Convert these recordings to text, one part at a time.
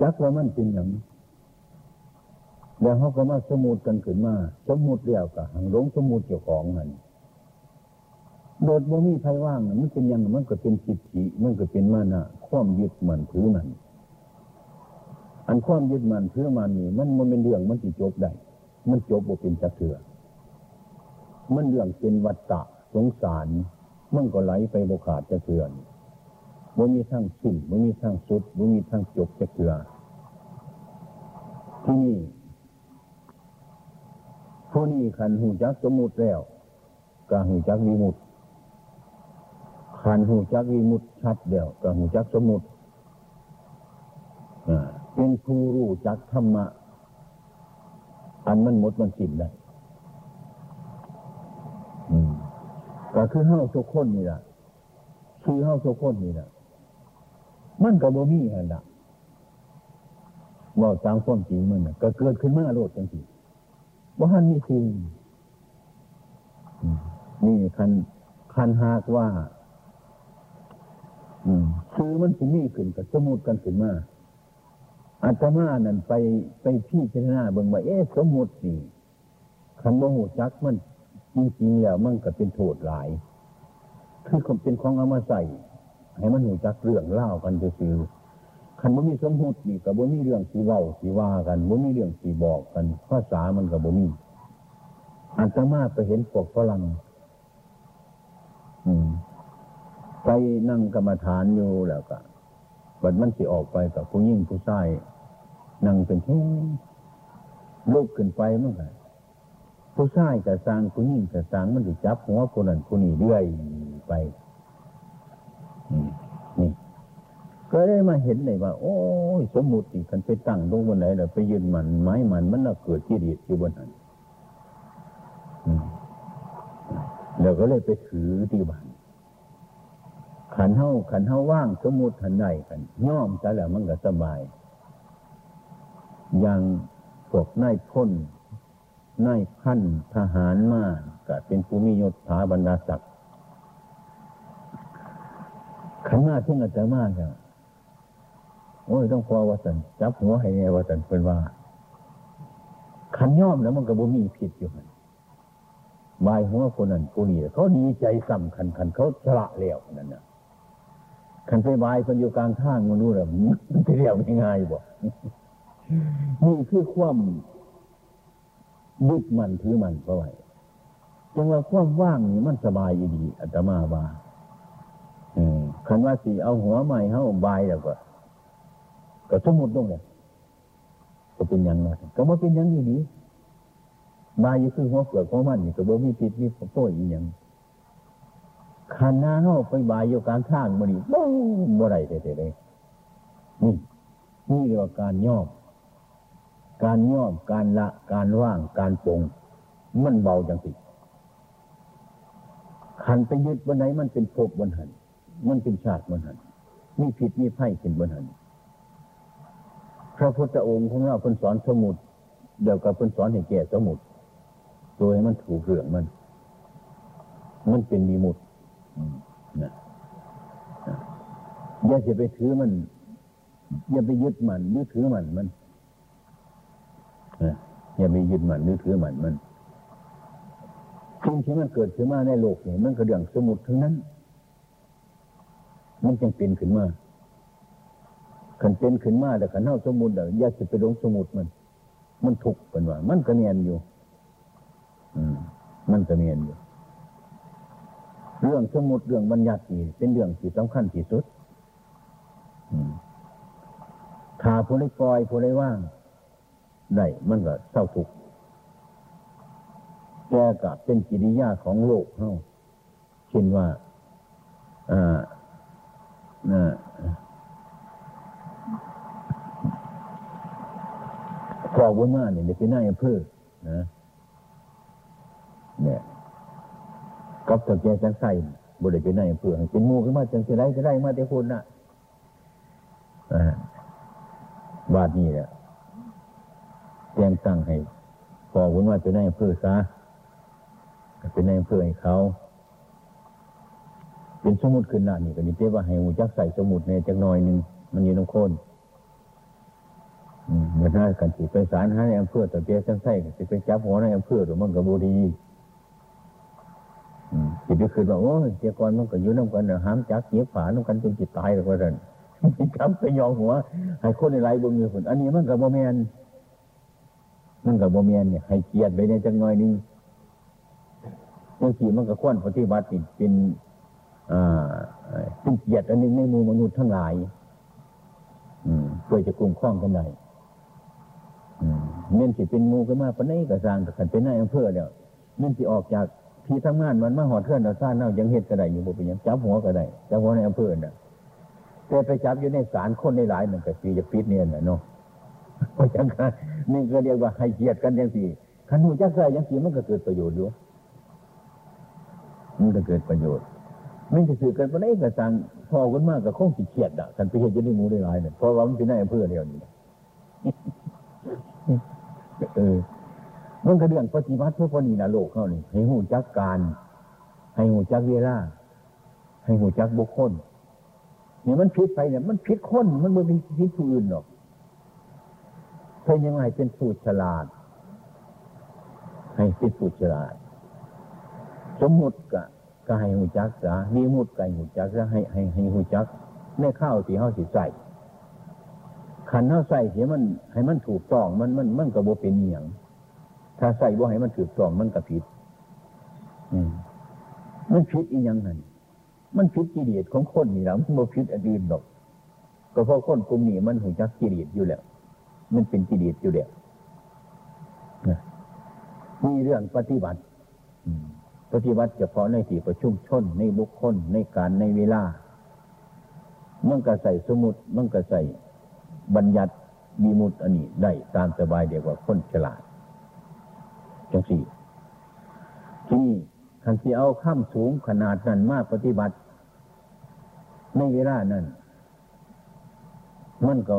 จักว่ามันเป็นอย่างแล้วเขาก็มาสมุดกันขึ้นมา สมุดเดียวกับหังลงสมุดเจ้าของมันโดดบ่มีไฟว่างมันเป็นยังมันก็เป็นสิทธิมันก็เป็นมานะความยึดมันถือมัน อันความยึดมันถือมันนี่ มันมันเป็นเรื่องมันจิจบได้ มันจบบ่เป็นจักเถื่อมันเรื่องเป็นวัฏฏะสงสาร มันก็ไหลไปบกขาดจะเถื่อน บ่มีทั้งสิ้นบ่มีทั้งสุดบ่มีทั้งจบจะเถื่อที่นี่ผู้นี้ขันหูจักสมุติแล้วกาหูจักวิมุตขันหูจักวิมุตชัดเดียวกาหูจักสมุติเป็นผู้รู้จักธรรมะ อันมันหมดมันสิ้นได้ก็คือเฮาทุกคนนี่แหละคือเฮาทุกคนนี่แหละ มันก็บ่มีหันละว่าตามความจริงมันก็เกิดขึ้นมาโลดจังสิบ่หันมีสิ่งนี่คันคันหากว่าคือมันสิมีขึ้นกับสมุดกันขึ้นมาอาตมานั่นไปไปพี่เจารณาเบิ่งว่าเอ๊ะสมมุตินี่คันโมโหจักมันจริงๆแล้วมันก็เป็นโทษหลาย คือคเป็นของเอามาใส่ ให้มันหูจักเรื่องเล่ากันจะซื้อคันบ่มีสมมุตินี่กับบ่มีเรื่องสีเว้าสีว่ากันบ่มีเรื่องสีบอกกันภาษามันกับบ่มีอาตมาไปเห็นพวกฝรั่งไปนั่งกรรมฐานอยู่แล้วก็บัดมันสิออกไปกับผู้ยิ่งผู้ชายนั่งเป็นแค่ลุกขึ้นไปมั่งไงผู้ชายกับสางผู้ยิ่งกับสางมันถูจับหัวคนนั้นคนนี้เรื่อยไป นี่ก็ได้มาเห็นเลยว่า โอ้ย สมมุติกันไปตั้งตรงบนไหนเราไปยืนมันไม้มันมันน่ะเกิดที่ดีอยู่บนนั้นเราก็เลยไปถือที่บ้านขันเท้าขันเท้าว่างสมมุติทันได้กันย่อมจะแล้วมันก็สบาย อย่างพวกนายพ้นนายพันทหารมากก็เป็นภูมิยศถาบรรดาศักดิ์ ขันมาที่อาจารย์มากเนี่ยโอ้ยต้องพอวัสันจับหัวให้แน่วัสันเป็นว่าขันย่อมแล้วมันก็บ่มีผิดอยู่มันบายหัวคนนั้นคนนี้เขาดีใจซ้ำขันขันเขาสละแล้วนั่นนะขันไปบายคนอยู่กลางทางมันรู้หรือมันจะเรียกง่ายๆบอกนี่คือความยึดมันถือมันเพราะไว้จังว่าความว่างนี่มันสบายดีอาตมาบา คันว่าสีเอาหัวใหม่เขาบายแล้วก็ก็สมมติตรงเลยก็เป็นยังไงก็มาเป็นยังอยู่นี้บายอยู่คือหัวเปลือกของมันนี่ก็บ่มีผิดมีโทษอีกอย่างขันหน้าเข้าไปบายอยู่การท่างมันนี่บ่บ่ได้แต่เลยนี่นี่เรียกว่าการย่อมการย่อมการละการว่างการปงมันเบาจังสิขันไปยึดวันไหนมันเป็นภพบนหัน มันเป็นชาติบนหันมีผิดมีไพ่เป็นบนหันพระพุทธองค์ของเราเป็นสอนสมุดเดียวกับเป็นสอนให้แก่สมุดโดยมันถูกเรื่องมัน มันเป็นมีมุดนะอย่าจะไปถือมัน อย่าไปยึดมันหรือถือมันมันอย่าไปยึดมันหรือถือมันมันสิ่งที่มันเกิดขึ้นมาในโลกนี่มันก็เรื่องสมุดทั้งนั้น มันจึงเป็นขึ้นมาขันเป็นขึ้นมาแต่ขันเท่าสมุดเดี๋ยวอยากจะไปลงสมุดมัน มันถูกเป็นว่า มันก็เนียนอยู่ อืม มันก็เนียนอยู่ เรื่องสมุดเรื่องบัญญัติเป็นเรื่องที่สำคัญที่สุดถ้าผู้ใดปล่อยผู้ใดว่าง ได้มันก็เศร้าทุกข์แกกับเป็นกิริยาของโลกเขาเช่นว่าอ่า อ่าพอวันมาเนี่ยเดี๋ยวไป็นนายอำเภอนะเนี่ยกับตะแกจังใส่บริเป็นนายอำเภอเป็นมูขึ้นมาจังสิไรก็ได้มาแต่คนน่ะบาทนี้แหละแจ้งตั้งให้พอวันว่าเป็นนายอำเภอซะเป็นนายอำเภอให้เขา เป็นสมุดขึ้นหน้านี่ก็นี่เจ๊ว่าให้หูจักใส่สมุดในจักหน่อยหนึ่งมันอยู่ตรงโคนมันได้กันสิไปสารหาในอำเภอแต่เปียสังไส้สิไปจับหัวในอำเภอหรือมันกระบูดีจิตก็คือว่าโอ้เจ้าก่อนมันก็อยู่น้ำกันเนห้ามจักเสียฝาน้ำกันจนจิตตายหรอกว่าท่านจับไปยองหัวให้คนในไรบงเงินผลอันนี้มันกับโมเมนมันกับโมเมนเนี่ยให้เกียรติไปในจังหน่อยนึงบางทีมันก็ควรปฏิบัติเป็น อ่าเป็นเกียรติอันนึงในมูมนุษย์ทั้งหลายอืมเพื่อจะกลุ่มข้องกันได้เม่นสิเป็นมูกันมาปนนี้ก็สร้างกันเป็นนายอำเภอเดียเม่นสิออกจากที่ทำงานมันมาหอดเทื่อนเราซ่านเน่ายังเห็ดก็ได้อยู่บุเป็นยังจับหัวก็ได้จับหัวในอำเภอเนี่ยแต่ไปจับอยู่ในศาลคนในหลายหนึ่งก็สีจะปิดเนี่ยนะเนาะเพราะฉะนั้นนี่ก็เรียกว่าให้เกียรติกันยังสี่ขันหูจักใส่ยังสีมันก็เกิดประโยชน์อยู่มันก็เกิดประโยชน์ ไม่จะสื่อกันปนนี้ก็สั่งพอกันมากก็คงสิเกียดอะกันไปเห็นจะได้มูได้หลายเนี่ยเพราะว่ามันเป็นนายอำเภอเดียวนี่เออมันก็เรื่องปฏิวัติเพื่อพนีนะโลกเขานี่ให้หูจักการ ให้หูจักเวลาให้หูจักบุคคลเนี่ยมันผิดไปเนี่ยมันผิดคนมันไม่มีผิดผู้อื่นหรอกเป็นยังไงเป็นผู้ฉลาด ให้เป็นผู้ฉลาด สมมุติกะ ก็ให้หูจักซะมีมุดก็ให้หูจักซะให้ให้ให้หูจักในข้าวที่เขาสิใส่ขันเขาใส่เสียมัน ให้มันถูกต้องมันมันมันกระโบเป็นเหียงถ้าใส่บ่ให้มันถือต้องมันก็ผิด อืมมันผิดอีกอย่างนั้นมันผิดกิเลสของคนนี่แหละมันบ่ผิดอันอื่นหรอก ก็เพราะคนกลุ่มนี้มันหูจักกิเลสอยู่แล้ว มันเป็นกิเลสอยู่แล้วมีเรื่องปฏิบัติ ปฏิบัติเฉพาะในที่ประชุมชนในบุคคลในการในเวลามันก็ใส่สมุดมันก็ใส่บัญญัติมีมุดอันนี้ได้ตามสบายเดียวกว่าคนฉลาดจังสี่ ที่นี่ขันที่เอาข้ามสูงขนาดนั้นมาปฏิบัติ ในเวลานั้น มันก็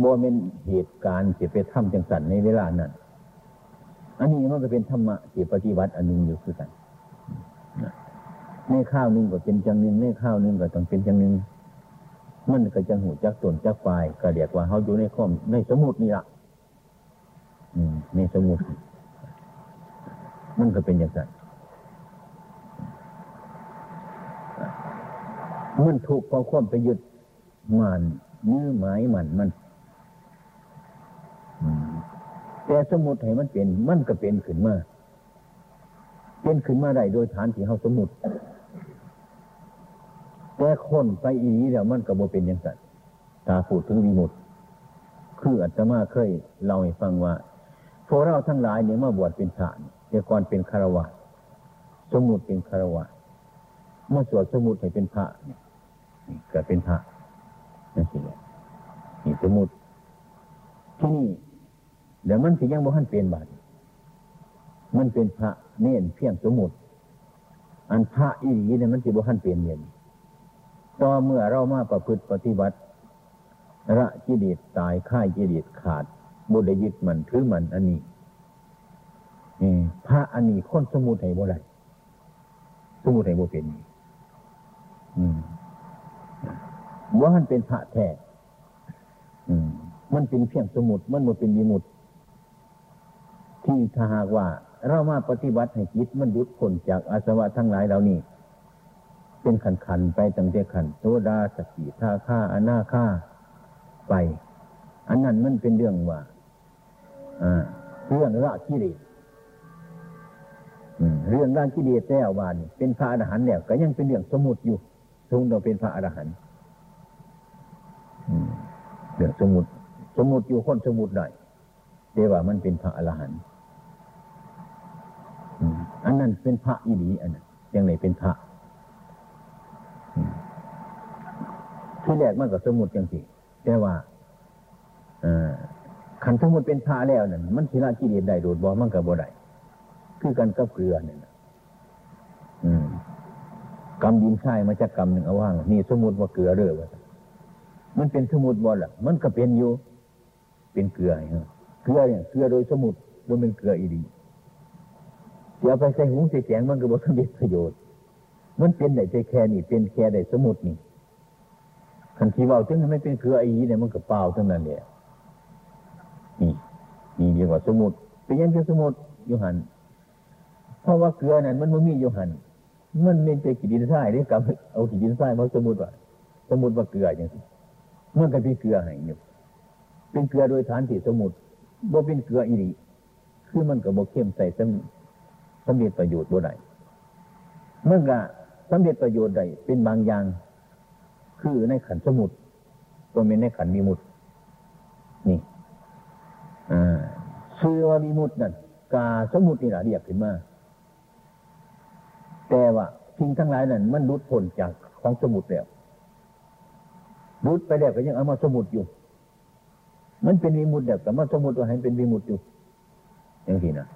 โมเมนเหตุการณ์ที่ไปทำจังสันในเวลานั้น อันนี้มันก็เป็นธรรมะที่ปฏิบัติอันหนึ่งอยู่คือกันในข้าวนึงก็เป็นจังหนึ่งในข้าวนึงก็ต้องเป็นจังหนึ่งมันก็จังหูจักตนจักฝ่ายก็เรียกว่าเขาอยู่ในข้อมในสมุดนี่ละในสมุดมันก็เป็นอย่างนั้นมันถูกความความไปยึดมันเนื้อหมายมันมัน แต่สมมติให้มันเป็นมันก็เป็นขึ้นมาเป็นขึ้นมาได้โดยฐานที่เขาสมมติแต่คนไปอีแล้วมันก็บ่เป็นอย่างนั้นตาพูดถึงวิมุตคืออาตมาเคยเล่าให้ฟังว่าพวกเราทั้งหลายเนี่ยมาบวชเป็นฐานแต่ก่อนเป็นคารวะสมุดเป็นคารวะเมื่อสวดสมุดให้เป็นพระเนี่ยเกิดเป็นพระนั่นสิเนี่ยนี่สมุดที่นี่ เดี๋ยวมันถึงยังบ่ทันเปลี่ยนบาทมันเป็นพระเน้นเพียงสมุดอันพระอีกเนี่ยมันสิบ่ทันเปลี่ยนเย็นต่อเมื่อเรามาประพฤติปฏิบัติ ระกิเลสตายค่ายกิเลสขาดบุญยึดมันถือมันอันนี้พระอันนี้คนสมุทรให้บ่ได้สมุทรให้บ่เป็นว่ามันเป็นพระแท้มันเป็นเพียงสมุดมันมันเป็นยิมุด ที่ถ้าหากว่าเรามาปฏิบัติให้จิตมันยุดผลจากอาสวะทั้งหลายเหล่านี้ เป็นขันขันไปตั้งแต่ขันโซดาสกิทาฆ่าอนาฆ่าไป อันนั้นมันเป็นเรื่องว่าเรื่องละกิเลสเรื่องร่างกิเลสแล้ววานเป็นพระอรหันต์แล้วก็ยังเป็นเรื่องสมุดอยู่ทรงเราเป็นพระอรหันต์เรื่องสมุดสมุดอยู่คนสมุดได้เดีว่ามันเป็นพระอรหันต์ อันนั้นเป็นพระอิรีอันนั้นยังไงเป็นพระที่แรกมันก็สมุดจังสิแต่ว่าขันสมุดเป็นพระแล้วนั่นมันทีละกิเลสได้โดดบอมันกับบ่ได้คือกันกับเกลือเนี่ยกำดินทรายมาจากกำหนึ่งเอาว่างนี่สมุดว่าเกลือเรือว่ามันเป็นสมุดบอลล่ะ มันก็เป็นอยู่ เป็นเกลือเเกลือเนี่ยเกลือโดยสมุดมันเป็นเกลืออีดี เดี๋ยวไปใส่หุงใส่แกงมันก็บอกสำเร็จประโยชน์ มันเป็นได้ใจแค่นี่เป็นแค่ได้สมุดนี่ขันทีว่าถึงไม่เป็นเกลืออีเนี่ยมันก็เปล่าทั้งนั้นเนี่ยนี่นี่เรียกว่าสมุดเป็นยังเป็นสมุดยูหันเพราะว่าเกลือนั่นมันไม่มียู่หันมันเป็นใจขีดินทรายได้กับเอาขีดินทรายมาสมุดว่าสมุดว่าเกลืออย่างนี้มันก็เป็นเกลือให้อยู่เป็นเกลือโดยฐานที่สมุดบ่เป็นเกลืออีหลีคือมันก็บ่เข้มใส่สำ สำเร็จประโยชน์บ่ได้เมื่อก็สำเร็จประโยชน์ได้เป็นบางอย่าง คือในขันสมุดตัวเป็นในขันมีมุดนี่อ่าชื่อว่ามีมุดนั่นกาสมุดนี่แหละเรียกขึ้นมาแต่ว่าสิ่งทั้งหลายนั้นมันรุดพ้นจากของสมุดแล้วรุดไปแล้วก็ยังเอามาสมุดอยู่ มันเป็นวิมุตต์แบบแต่มาสมุดว่าให้เป็นวิมุตต์อยู่อย่างที่นะ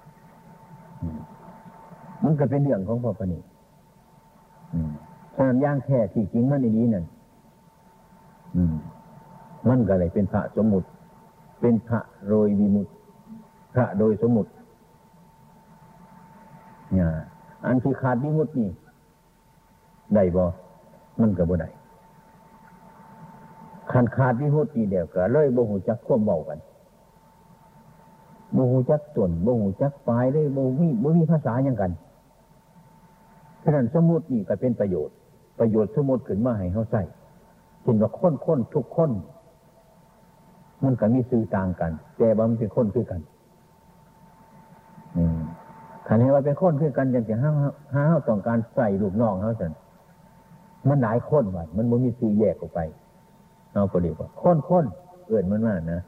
มันก็เป็นเรื่องของพ่อพนี่ฉะนั้นย่างแค่ที่จริงมันในนี้นั่นมันก็เลยเป็นพระสมุติเป็นพระโดยวิมุตพระโดยสมุติเนี่ยอันที่ขาดวิมุตนี่ได้บ่มันก็บ่ได้ขันขาดวิมุตนี่เดียวก็เลยบ่หูจักควบเบากันบ่หูจักตนบ่หูจักปลายเลยบ่มีบ่มีภาษาอย่างกัน ฉะนั้นสมมุตินี่ก็เป็นประโยชน์ ประโยชน์สมมติขึ้นมาให้เขาใส่เห็นว่าค้นค้นทุกคนมันก็มีสื่อต่างกัน แต่ว่ามันเป็นคนคือกันอืมขันให้ว่าเป็นคนคือกันอย่างที่ห้าห้าต้องการใส่ลูกน้องเขาสันมันหลายคนว่ะมันมันมีสื่อแยกออกไปเอาก็ดีกว่าคนคนเกินมันมากนะ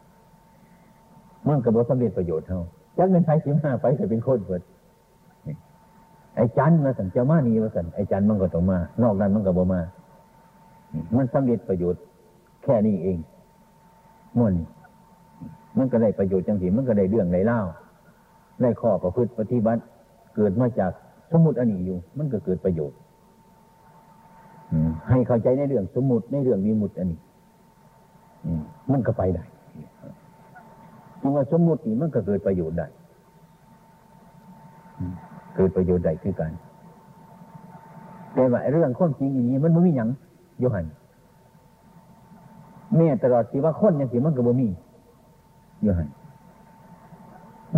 มันกับบสำเร็จประโยชน์เท่าจักเงินไทยสิบห้าไปจะเป็นคนเปิด ไอ้จันมาสั่งเจ้ามานีมาสั่งไอ้จันมันก็ต้องมา นอกนั้นมันก็บ่มา มันสำเร็จประโยชน์ แค่นี้เองม่วนมันก็ได้ประโยชน์จังสีมันก็ได้เรื่องได้เล่าได้ข้อประพฤติปฏิบัติ เกิดมาจากสมุติอันนี้อยู่ มันก็เกิดประโยชน์ให้เข้าใจในเรื่องสมุติในเรื่องมีมุตอันนี้มันก็ไปได้จึงว่าสมมุติมันก็เกิดประโยชน์ได้ เกิดประโยชน์ได้คือกันแต่ว่าเรื่องข้อจริงอย่างนี้มันไม่มีอย่างโยหันแม่ตลอดสิว่าคนอย่างสิมันก็บ่มีโยหัน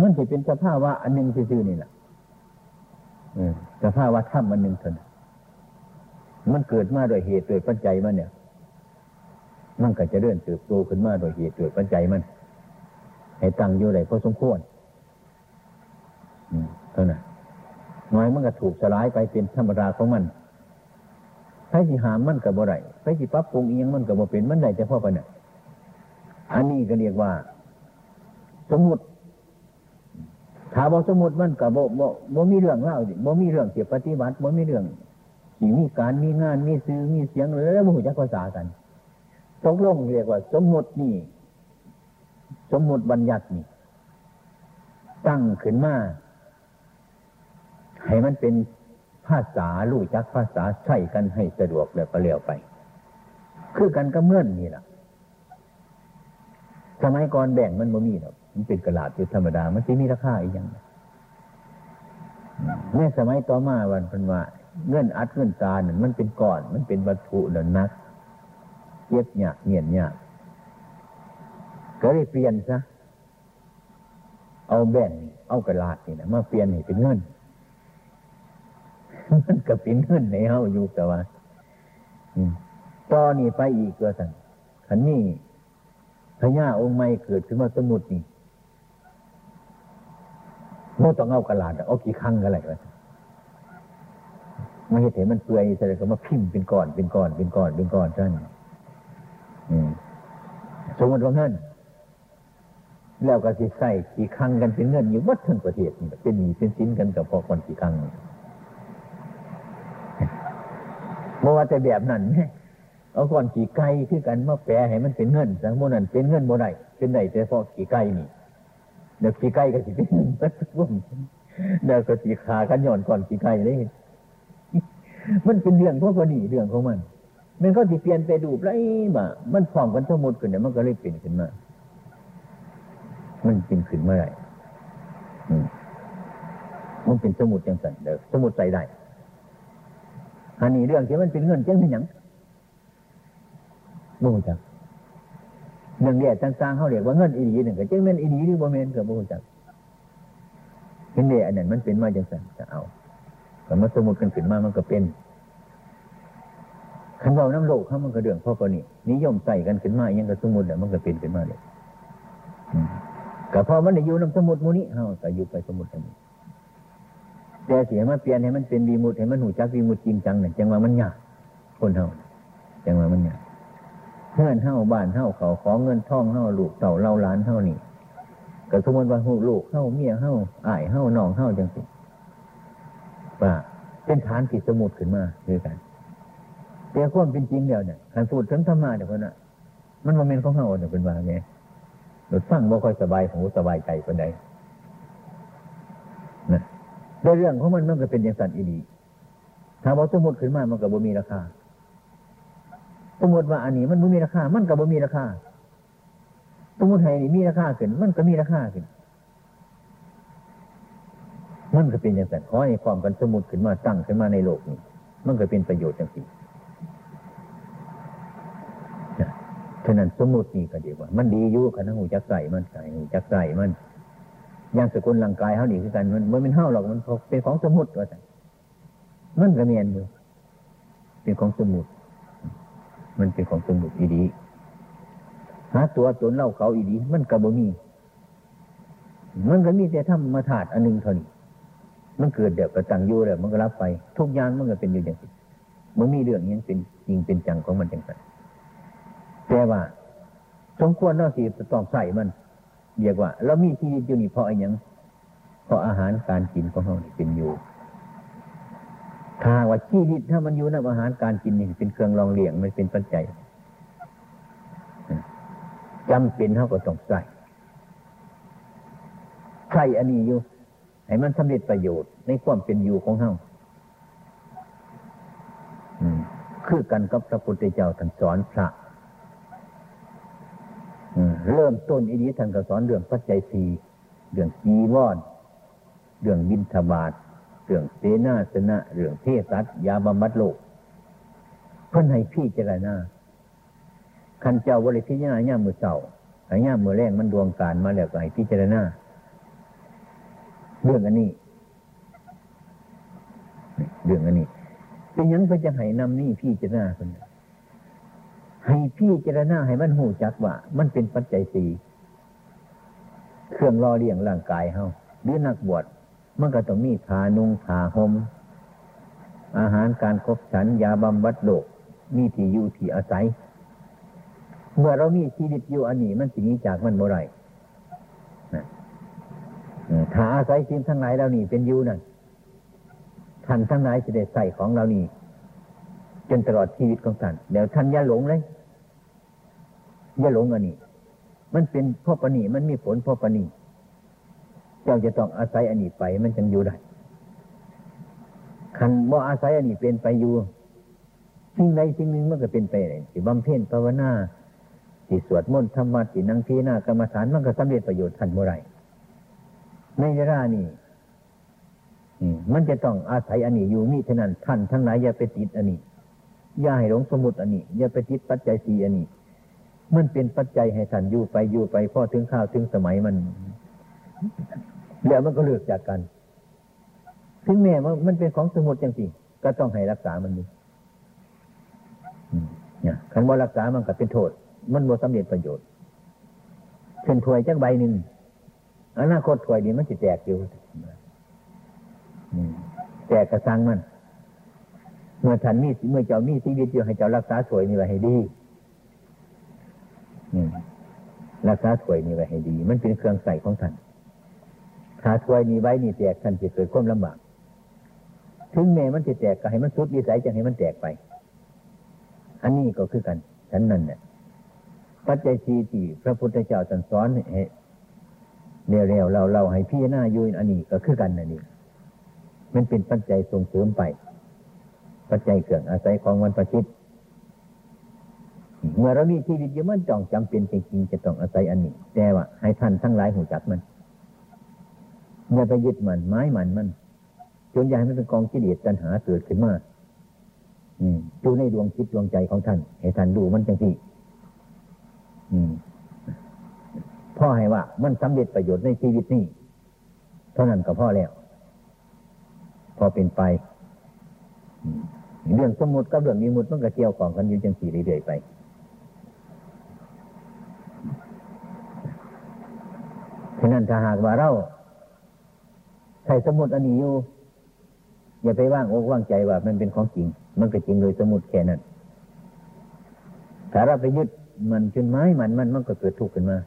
มันจะเป็นสภาวะอันหนึ่งซื่อๆนี่แหละสภาวะถ้ำอันหนึ่งเท่านั้นมันเกิดมาโดยเหตุโดยปัจจัยมันเนี่ย มันก็จะเลื่อนเติบโตขึ้นมาโดยเหตุโดยปัจจัยมันให้ตั้งอยู่ไหนพอสมควรเท่านั้น น้อยมันก็ถูกสลายไปเป็นธรรมดาของมันใครที่หามมันกับบ่ไรใครที่ปรับปรุงเอียงมันกับบ่เป็นมันได้แต่พ่อปะเนี่ยอันนี้ก็เรียกว่า สมมติถ้าบอกสมมติมันกับบ่บ่บ่มีเรื่องเล่าสิบ่มีเรื่องเกี่ยปฏิบัติบ่มีเรื่องสิ่งมีการมีงานมีซื้อมีเสียงเลยแล้วมันจักภาษากันตกลงเรียกว่า สมมตินี่ สมมติบัญญัตินี่ ตั้งขึ้นมา ให้มันเป็นภาษาลู่จักภาษาใช้กันให้สะดวกแล้วก็เลี้ยวไป คือกันก็เมื่อนนี่แหละสมัยก่อนแบ่งมันบ่มีหรอกมันเป็นกระดาษอยู่ธรรมดา มันสิมีราคาอีกอย่างแม่สมัยต่อมาวันเป็นว่าเงื่อนอัดเงื่อนตาเนี่ยมันเป็นก้อน มันเป็นวัตถุเดินนักเย็บหยาเงียนหยาก็เลยเปลี่ยนซะเอาแบ่งเอากระดาษนี่นะมาเปลี่ยนให้เป็นเงิน มันก็เป็นเงินในเฮาอยู่แต่ว่าตอนนี้ไปอีกก็สั่นขันนี้พญาองค์ไม่เกิดขึ้นมาสมุดนี่โมต้องเอากระดาษเอากี่ครั้งกันอะไรวะไม่เห็นมันเปื่อยแสดงว่าพิมพ์เป็นก้อนเป็นก้อนเป็นก้อนเป็นก้อนท่านสมมติว่าเงินแล้วก็สิใส่กี่ครั้งกันเป็นเงินอยู่วัดทั้งประเทศนี่เป็นหนีเป็นสินกันกับพอคนกี่ครั้ง เมื่อว่าแต่แบบนั้นไงเอาก่อนขี่ไก่คือกันมาแปลให้มันเป็นเงินสังโมนั้นเป็นเงินโมได้เป็นได้แต่เพอขี่ไก่นี่เดี๋ยวขี่ไก่ก็สิเป็นเงินบุ้มเดี๋ยวก็สีขากันย่อนก่อนขี่ไก่เลยมันเป็นเรื่องพวกคนนี้เรื่องของมันมันก็สิเปลี่ยนไปดูไรบ่มันพร้อมกันทั้งหมดขึ้นเนี่ยมันก็เลยเปลี่ยนขึ้นมา มันเป็นขึ้นเมื่อไหร่มันเป็นสมุดจังสันเดี๋ยวสมุดใส่ได้ อันนี้เรื่องที่มันเป็นเงินเจังเป็นหยังโง่จังเรื่องเดียดต่างๆเขาเรียกว่าเงินอีดีหนึ่งก็จึงเป็นอีดีหรือบ่เมนกับบูจักเห็นเดียอันนั้นมันเป็นมาจังสันจะเอาแต่มาสมุดกันขึ้นมามันก็เป็นคันเราน้ำโลกเขามันก็เดืองพ่อก็นี่นิยมใส่กันขึ้นมายังก็สมุดเนี่ยมันก็เป็นขึ้นมาเลยก็พอมันได้อยู่น้ำสมุดมูนี้เฮาก็อยู่ไปสมุดอันนี้ แต่เสียมาเปลี่ยนให้มันเป็นวีมุดให้มันหูจักวีมุดจริงจังเนี่ยจังว่ามันยากคนเฮาจังว่ามันยากเพื่อนเฮาบ้านเฮาเขาขอเงินท่องเฮาลูกเต่าเล่าล้านเฮานี่ก็สมมติว่าหูลูกเฮาเมียเฮาอ้ายเฮาน้องเฮาจังสิว่าเป็นฐานผิดสมุดขึ้นมาคือกันแต่ความเป็นจริงเดียวเนี่ยการพูดถึงธรรมะเดี๋ยวคนน่ะ มันโมเมนต์ของเฮาเนี่ยเป็นว่าไงหลุดฟังบ่ค่อยสบายหูสบายใจคนใด โดยเรื่องของมันมันก็เป็นอย่างสันอีดีถ้าว่าสมมติขึ้นมามันก็บ่มีราคาสมมติว่าอันนี้มันบ่มีราคา มันก็บ่มีราคาสมมติให้นี่มีราคาขึ้น มันก็มีราคาขึ้น มันก็เป็นอย่างสันขอให้ความกันสมมติขึ้นมาตั้งขึ้นมาในโลกนี้ มันก็เป็นประโยชน์จังสิฉะนั้นสมมตินี่ก็ดีว่า มันดีอยู่กันหูจักใส่มันใส่หูจักใส่มัน อย่างสกุลร่างกายเขาดีคือกัน มันมันเป็นเท่าหรอกมันเป็นของสมมติว่าแต่มันก็เมียนอยู่ เป็นของสมมติมันเป็นของสมมติอีดีหาตัวตนเล่าเขาอีดี มันกระบมี มันก็มีแต่ธรรมธาตุอันหนึ่งเท่านี้มันเกิดเดี๋ยวกระตังอยู่แล้วมันก็รับไป ทุกอย่างมันก็เป็นอยู่อย่างนี้มันมีเรื่องนี้เป็นจริงเป็นจังของมันจังสันแต่ว่าสมควรเราสิต้องใส่มัน เรียกว่า เรามีชีวิตอยู่นี่เพราะอะไรยังเพราะอาหารการกินของเราเป็นอยู่ถ้าว่าชีวิตถ้ามันอยู่ในอาหารการกินนี่เป็นเครื่องรองเลี้ยงมันเป็นปัจจัยจำเป็นเท่ากับต้องใส่ใส่อันนี้อยู่ให้มันสำเร็จประโยชน์ในความเป็นอยู่ของเฮาคือกันกับพระพุทธเจ้าท่านสอนพระ เริ่มต้นอีนี้ท่านก็สอนเรื่องปัจจัยสีเรื่องจีวรเรื่องบินทบาทเรื่องเสนาสนะ เรื่องเทศัตยาบำบัดโลกเพื่อนให้พี่เจรณาขันเจ้าบริพิจารณาย่ามือเสาหายย่ามือแรงมันดวงการมาแล้วก็ให้พิจารณาเรื่องอันนี้เรื่องอันนี้เป็นยังเพื่อจะให้นำนี่พี่เจรณาคนนี้ ให้พี่เจรณาให้มันหูจักว่า มันเป็นปัจจัยสี่เครื่องรอเลี้ยงร่างกายเฮาหรือนักบวชมันก็ต้องมีผานุงผาหมอาหารการครบฉันยาบำบัดโลกมีที่อยู่ที่อาศัย เมื่อเรามีชีวิตอยู่อันนี้มันสิ่งนี้จากมันเมื่อไรถ้าอาศัยสิ่งทั้งหลายเรานี่เป็นอยู่นั่นท่านทั้งหลายจะได้ใส่ของเรานี่ จนตลอดชีวิตของท่านเดี๋ยวท่านอย่าหลงเลยอย่าหลงอันนี้ มันเป็นพ่อปณีมันมีผลพ่อปณีเจ้าจะต้องอาศัยอันนี้ไป มันจึงอยู่ได้ขันว่าอาศัยอันนี้เป็นไปอยู่สิ่งใดสิ่งหนึ่งมันก็เป็นไปเลยสิบำเพ็ญภาวนาสิสวดมนต์ธรรมะสินั่งพีนากรรมฐานมันก็สำเร็จประโยชน์ท่านเมื่อไรในเวลานี้มันจะต้องอาศัยอันนี้อยู่มิฉะนั้นท่านทั้งหลายอย่าไปติดอันนี้ ย่าให้หลงสมุดอันนี้อย่าไปติดปัจจัยสีอันนี้ มันเป็นปัจจัยให้ท่านอยู่ไปอยู่ไปพ่อถึงข้าวถึงสมัยมันแล้วมันก็เลือกจากกัน ถึงแม้ว่ามันเป็นของสมุดอย่างสิก็ต้องให้รักษามันดีเนี่ยคำว่ารักษามันก็เป็นโทษ มันบ่สำเร็จประโยชน์เช่นถวยจักใบหนึ่งอนาคตถวยนี้มันจะแตกอยู่แตกกระซังมัน เมื่อท่านมีเมื่อเจ้ามีชีวิตอยู่ให้เจ้ารักษาถวยนี้ไว้ให้ดีรักษาถวยนี้ไว้ให้ดี มันเป็นเครื่องใส่ของท่านถ้าถวยนี้ไว้นี่แตกท่านจะเกิดความลำบากถึงแม้มันจะแตกก็ให้มันสุดวิสัยจะให้มันแตกไป อันนี้ก็คือกันฉันนั่นเนี่ยปัจจัยสีที่พระพุทธเจ้าตรัสสอนเร็วๆเราเราให้พี่หน้ายุนอันนี้ก็คือกันนั่นนี่มันเป็นปัจจัยส่งเสริมไป ปัจจัยเครื่องอาศัยของวันประชิตเมื่อเรามีชีวิตอยู่มันจ้องจำเป็นจริงๆจะต้องอาศัยอันนี้ แต่ว่าให้ท่านทั้งหลายหูจักมันอย่าไปยึดมันไม้มันมัน จนอย่าให้มันเป็นกองกิเลสตัณหาเกิดขึ้นมาดูในดวงจิตดวงใจของท่าน ให้ท่านดูมันจังที่พ่อให้ว่า มันสำเร็จประโยชน์ในชีวิตนี้เท่านั้นก็พ่อแล้ว พอเป็นไป เรื่องสมมติกับเรื่องมีมุดมันก็เกี่ยวของกันอยู่จังสี่เรื่อยๆไปฉะนั้นถ้าหากว่าเราใช้สมุดอันนี้อยู่อย่าไปว่างอกว่างใจว่ามันเป็นของจริง มันก็จริงโดยสมุดแค่นั้นถ้าเราไปยึดมันจนไม้มันมันมันก็เกิดทุกข์ขึ้นมา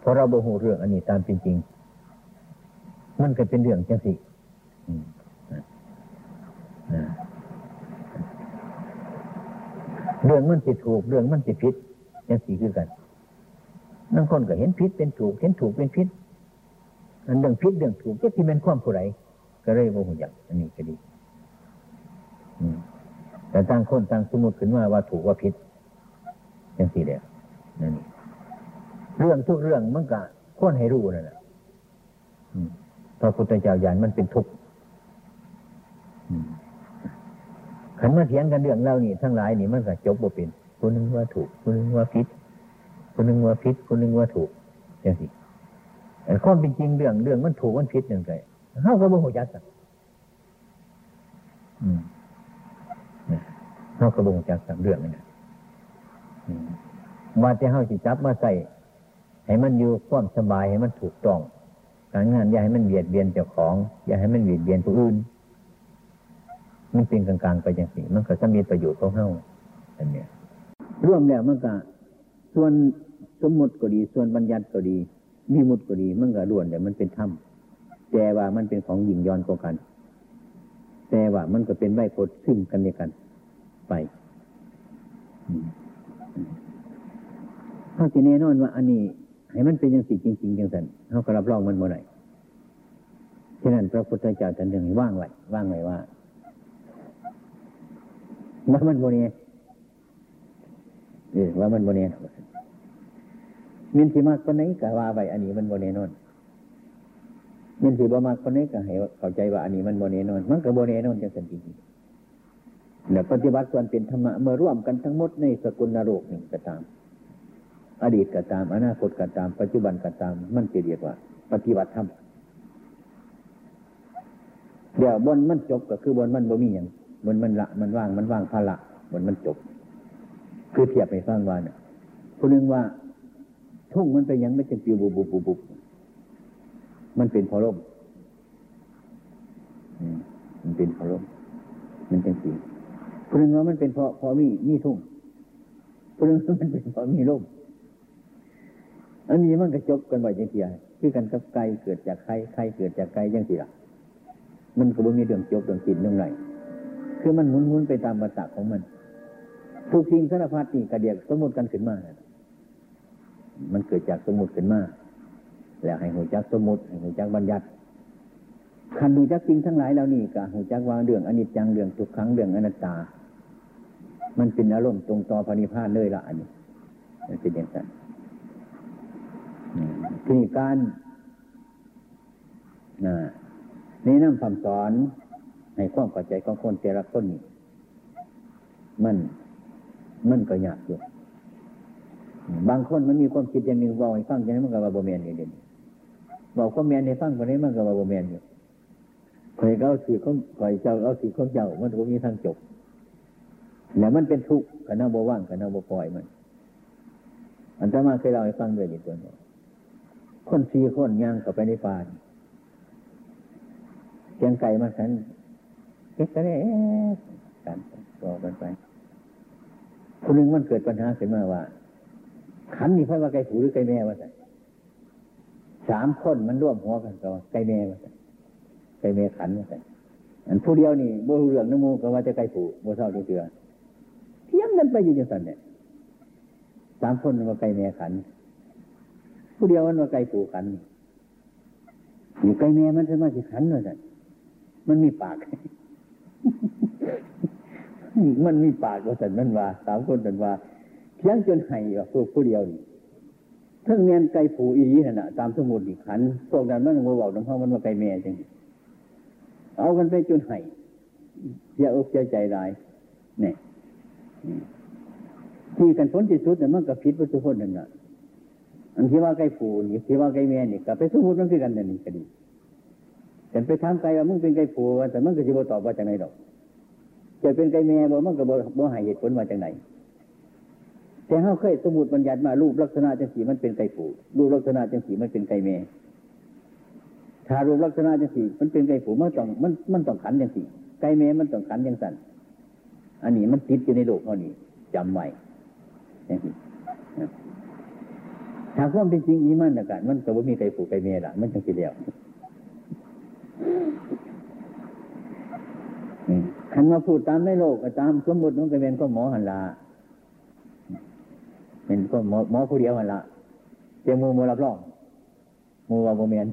เพราะเราโมโหเรื่องอันนี้ตามเป็นจริง มันก็เป็นเรื่องจังสิ เรื่องมันจะถูก เรื่องมันจะผิดยังสี่คือกันนั่งคนก็เห็นผิดเป็นถูก เห็นถูกเป็นผิดอันเรื่องผิดเรื่องถูกก็ที่เป็นความผู้ไรก็เลยโมโหอยากอันนี้ก็ดีแต่ตั้งคนตั้งสมมติขึ้นมาว่าถูกว่าผิดยังสี่เดียวนั่นเรื่องทุกเรื่องมันก็คนให้รู้นั่นแหละพระพุทธเจ้าญาณมันเป็นทุกข์ ขันมาเถียงกันเรื่องเล่านี่ทั้งหลายนี่มันก็จบบ่เป็นคนนึงว่าถูกคนนึงว่าผิดคนนึงว่าผิดคนนึงว่าถูกอย่างสิแต่ความเป็นจริงเรื่องเรื่องมันถูกมันผิดหนึ่งเลยเขาก็บ่หัวจักสักเขาก็บ่หัวจักสักเรื่องนี่ว่าจะเขาจิจับมาใส่ให้มันอยู่ความสบายให้มันถูกต้องการงานอย่าให้มันเบียดเบียนเจ้าของ อย่าให้มันเบียดเบียนผู้อื่น มันเป็นกลางๆไปอย่างสิมันก็จะมีประโยชน์ของเขาอันเนี้ยร่วมแล้วมันก็ส่วนสมมติก็ดี ส่วนบัญญัติก็ดี มีมุดก็ดี มันก็ล้วนแต่มันเป็นธรรมแต่ว่ามันเป็นของหยิ่งย้อนกว่ากัน แต่ว่ามันก็เป็นใบโพดซึ่งกันในกันไปเขาจะแน่นอนว่า อันนี้ ให้มันเป็นอย่างสิจริงๆจังสันเขาก็รับรองมันบ่ได้ฉะนั้นพระพุทธเจ้าท่านถึงว่างไว้ว่างไว้ว่า ว่ามันโมเนียเออว่ามันโมเนียมินสีมากคนไหนก็ว่าไปอันนี้มันโมเนนอนมินสีบ่มากคนไหนก็ให้เข้าใจว่าอันนี้มันโมเนนอนมันก็โมเนนอนจังสันจริแล้วปฏิบัติส่วนเป็นธรรมะเมื่อร่วมกันทั้งหมดในสกุลนรกหนึ่งก็ตาม อดีตก็ตาม อนาคตก็ตาม ปัจจุบันก็ตาม มันจะเรียกว่า ปฏิบัติธรรมเดี๋ยวบนมันจบก็คือบนมันบ่มีอย่าง บนมันละมันว่างมันว่างพละบนมันจบ คือเทียบไปสร้างวานผู้นึงว่า ทุ่งมันไปยังไม่จึงปิวบุบบุบบุบมันเป็นพอลมมันเป็นพอลมมันเป็นสีพนึงว่ามันเป็นพราะพอมีมีทุ่งพนึงว่ามันเป็นพราะมีลมอันนี้มันก็จบกันบ่อยจังเทียคือกันกับไก่เกิดจากไข่ไข่เกิดจากไก่ยังสิล่ะมันก็บ่มีเรื่องจบเรื่องกินเรื่องไร คือมันหมุนหมุนไปตามประสาของมัน ทุกสิ่งสารพัดนี่กระเดียกสมมติกันขึ้นมา มันเกิดจากสมุดขึ้นมา แล้วให้หูจักสมุดให้หูจักบัญญัติคันหูจักจริงทั้งหลายแล้วนี่กะหูจักว่าเรื่องอนิจจังเรื่องทุกครั้งเรื่องอนัตตา มันเป็นอารมณ์ตรงต่อพระนิพพานเลยละอันนี้มันเป็นอย่างนั้นที่การนี่นั่งคำสอน ในความเข้าใจของคนแต่ละคนนี่มันมันก็ยากอยู่บางคนมันมีความคิดอย่างหนึ่งบอกให้ฟังอย่างนี้มันก็ว่าโบเมนอย่างเด่นบอกความแมนให้ฟังคนนี้มันก็ว่าโบเมนอยู่คอยเอาสีของคอยเจ้าเอาสีของเจ้า มันก็มีทางจบแล้วมันเป็นทุกข์กันเอาโบว่างกันเอาโบปล่อยมัน อันตมาเคยเล่าให้ฟังด้วยอีกตัวนึงคนสี่คนย่างกับไปในป่าเกียงไก่มาสัน เก็บกันเอ๊กันต่อกันไปคนหนึ่งมันเกิดปัญหาขึ้นมาว่า ขันนี่เพราะว่าไก่ผูหรือไก่แม่วะสัสามคนมันร่วมหัวกันก็ไก่แม่วะสัไก่แม่ขันวะสัอันผู้เดียวนี่โบเรื่องน้ำมูกก็ว่าจะไก่ผูโบเศร้าเถื่อเที่ยมกันไปอยู่จังสันเนี่ยสามคนว่าไก่แม่ขัน ผู้เดียวมันว่าไก่ผูขันอยู่ไก่แม่มันจะมาสิขันวะสัมันมีปาก มันมีปากวะสันมันว่าสามคนมันว่าเทียงจนไห้ว่าพวกผู้เดียวนี่ทั้งเมียนไก่ผูอีนั่นนะตามสมุดอีกขันพวกนั้นมันโมบอกน้ำพ่อมันว่าไก่แม่จริงเอากันไปจนไห้เสียอกเสียใจร้ายเนี่ยที่กันพ้นที่สุดเนี่ยมันก็ผิดวัตถุพจน์นั่นแหละอันที่ว่าไก่ผูนี่ที่ว่าไก่แม่นี่ก็ไปสมมติมันคือกันนั่นนี่ก็ดี แต่ไปถามไก่ว่ามึงเป็นไก่ผูว่าแต่มันก็จะบ่ตอบว่าจากไหนดอกจะเป็นไก่แม่บ่มันก็บ่บ่ให้เหตุผลว่าจากไหนแต่เฮาเคยสมมติบัญญัติมารูปลักษณะจังสีมันเป็นไก่ผูรูปลักษณะจังสีมันเป็นไก่แม่ถ้ารูปลักษณะจังสีมันเป็นไก่ผูมันต้องมันมันต้องขันจังสีไก่แม่มันต้องขันจังสันอันนี้มันติดอยู่ในโลกเท่านี้จำไว้จังสีถ้าความเป็นจริงอีมันนะกันมันก็บ่มีไก่ผูไก่แม่ละมันจังสีเดียว คันมาพูดตามในโลกก็ตามสมมติมันก็เป็นก็หมอหันลาเป็นก็หมอหมอผู้เดียวหันละเจ้ามูมูรับรองมูว่าโมเมน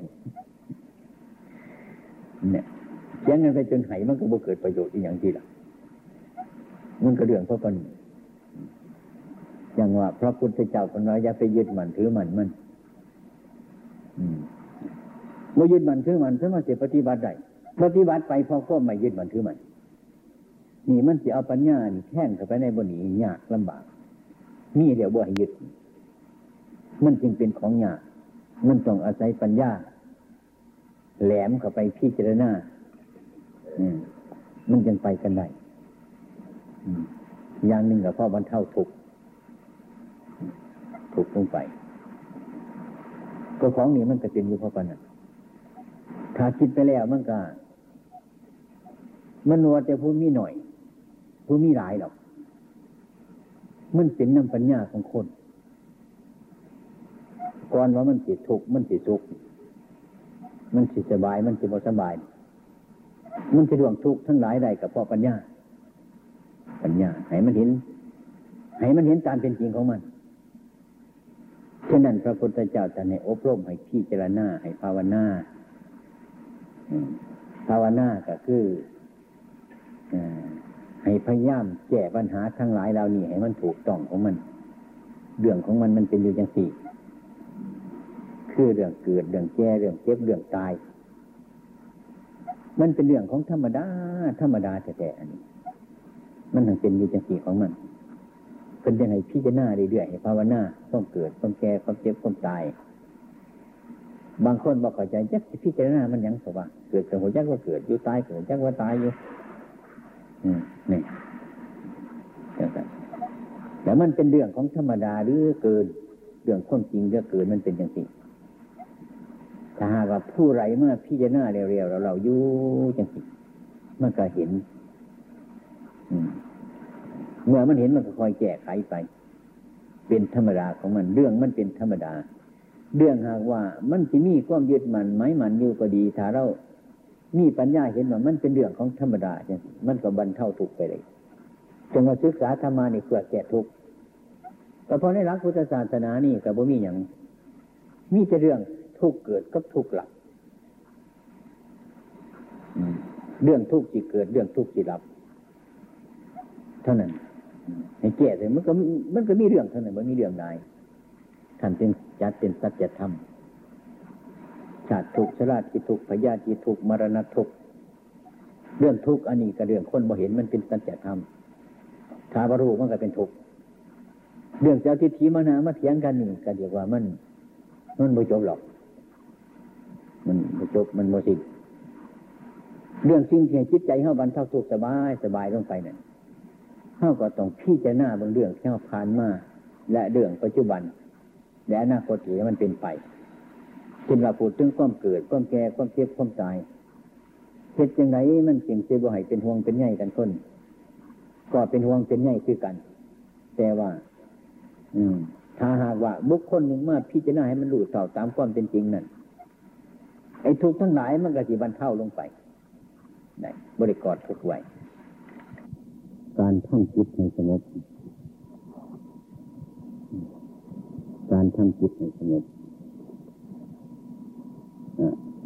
เนี่ยเสียงเงินไปจนไห้มันก็บ่เกิดประโยชน์อีกอย่างที่ละมันก็เรื่องเพราะกันอย่างว่า พระพุทธเจ้าคนน้อยอย่าไปยึดมันถือมันมัน บ่ยึดมันถือมันถือมันจะปฏิบัติได้ปฏิบัติไปพราะก็ไม่ยึดมันถือมัน นี่มันจะเอาปัญญาแท่งเข้าไปในบนนี้ยากลำบากมีเดี๋ยวบ่ให้ยึด มันจึงเป็นของยากมันต้องอาศัยปัญญา แหลมเข้าไปพิจารณาอืมมันจึงไปกันได้อย่างหนึ่งกับพ่อบรรเทาทุกทุกลงไป ก็ของนี้มันก็เป็นอยู่เพราะปนั้น ถ้าคิดไปแล้วมันก็มันนวดแต่ผู้มีหน่อย ผู้มีหลายหรอก มันเป็นน้ำปัญญาของคนก่อนว่ามันสิทุกข์มันสิสุขมันสิสบาย มันสิบ่สบาย มันสิดวงทุกข์ทั้งหลายใดกับพ่อปัญญา ปัญญาให้มันเห็นให้มันเห็นตามเป็นจริงของมันฉะนั้นพระพุทธเจ้าจะให้อบรมให้พิจารณาให้ภาวนา ภาวนาก็คือให้พยายามแก้ปัญหาทั้งหลายเหล่านี้ให้มันถูกต้องของมัน เรื่องของมันมันเป็นอยู่อย่างสี่ คือเรื่องเกิดเรื่องแก่เรื่องเจ็บเรื่องตาย มันเป็นเรื่องของธรรมดา ธรรมดาแต่อันนี้ มันถึงเป็นอยู่อย่างสี่ของมันเป็นยังไงพิจารณาเรื่อยๆให้ภาวนาต้องเกิดต้องแก่ต้องเจ็บต้องตาย บางคนบอกเข้าใจจักพิจารณามันยังสว่าเกิดเกิดหัวจักว่าเกิดอยู่ตายเกิดจักว่าตายอยู่นี่จังสันแล้วมันเป็นเรื่องของธรรมดาหรือเกิน เรื่องข้อจริงเรื่องเกินมันเป็นอย่างสิถ้าหากว่าผู้ไรเมื่อพิจารณาเร็วๆเราเราอยู่จังสิมันก็เห็นเมื่อมันเห็นมันก็คอยแก้ไขไป เป็นธรรมดาของมันเรื่องมันเป็นธรรมดา เรื่องหากว่า มันจะมีความยึดมันไม้มันอยู่ก็ดีถ้าเรามีปัญญาเห็นว่ามันเป็นเรื่องของธรรมดาเนี่ยมันก็บรรเทาทุกไปเลยจนมาศึกษาธรรมานี่เพื่อแก้ทุกข์ก็เพอในหลักพุทธศาสนานี่กับบ่มีอย่างมีแต่เรื่องทุกข์เกิดกับทุกข์หลับเรื่องทุกข์ที่เกิด เรื่องทุกข์ที่รับ เท่านั้นให้แก้เลยมันก็มันก็มีเรื่องเท่านั้นมันมีเรื่องใดท่านจึง จัดเป็นสัจธรรมชาติทุกชราติทุกพยาธิทุกมรณะทุกเรื่องทุกอันนี้กับเรื่องคนบ่เห็นมันเป็นสัจธรรมถ้าบรูมันก็เป็นทุกเรื่องเจ้าทิฏฐิมานามาเถียงกันนี่ก็เรียกว่ามัน มันบ่จบหรอก มันบ่จบมันบ่สิ้นเรื่องสิ่งที่จิตใจเข้าบรรเทาทุกสบายสบายลงไปนั่นเข้าก็ต้องพี่จะหน้าบางเรื่องที่เข้าผ่านมาและเรื่องปัจจุบัน และอนาคตที่มันเป็นไปเช่นว่าพูดถึงความเกิดความแก่ความเจ็บความตายเหตุยังไงมันเก่งเจ็บว่าให้เป็นห่วงเป็นใหญ่กันคนก็เป็นห่วงเป็นใหญ่คือกัน แต่ว่า อืม ถ้าหากว่า บุคคลหนึ่งมาพิจารณาให้มันรู้เท่าตามความเป็นจริงนั่นไอ้ทุกทั้งหลายมันก็สิบรรเทาลงไปได้บริกรทุกไว้ การท่องจิตให้สงบ การทำจิตให้สงบ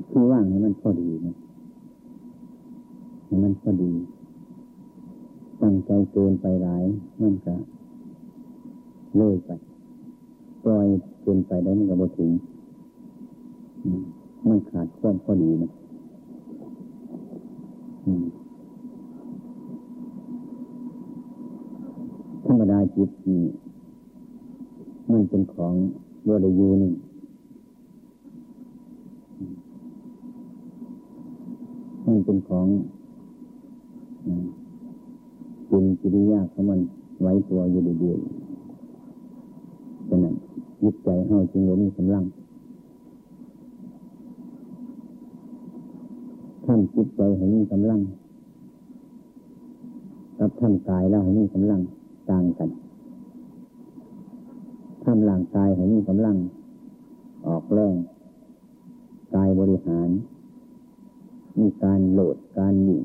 คือว่างให้มันพอดีนะให้มันพอดี ตั้งใจเกินไปหลาย มันก็เลยไปปล่อยเกินไปได้มันก็บถึงมันขาดความพอดีนะธรรมดาจิตนี่ มันเป็นของบ่ได้อยู่นี่มันเป็นของเป็นกิริยาของมันไว้ตัวอยู่เรื่อยๆฉะนั้นยึดใจเฮาจึงมีกำลังท่านจิตใจให้มีกำลังกับท่านกายแล้วให้มีกำลังต่างกัน ท่านร่างกายให้มีกำลัง ออกแรงกายบริหาร มีการโหลดการหยิ่ง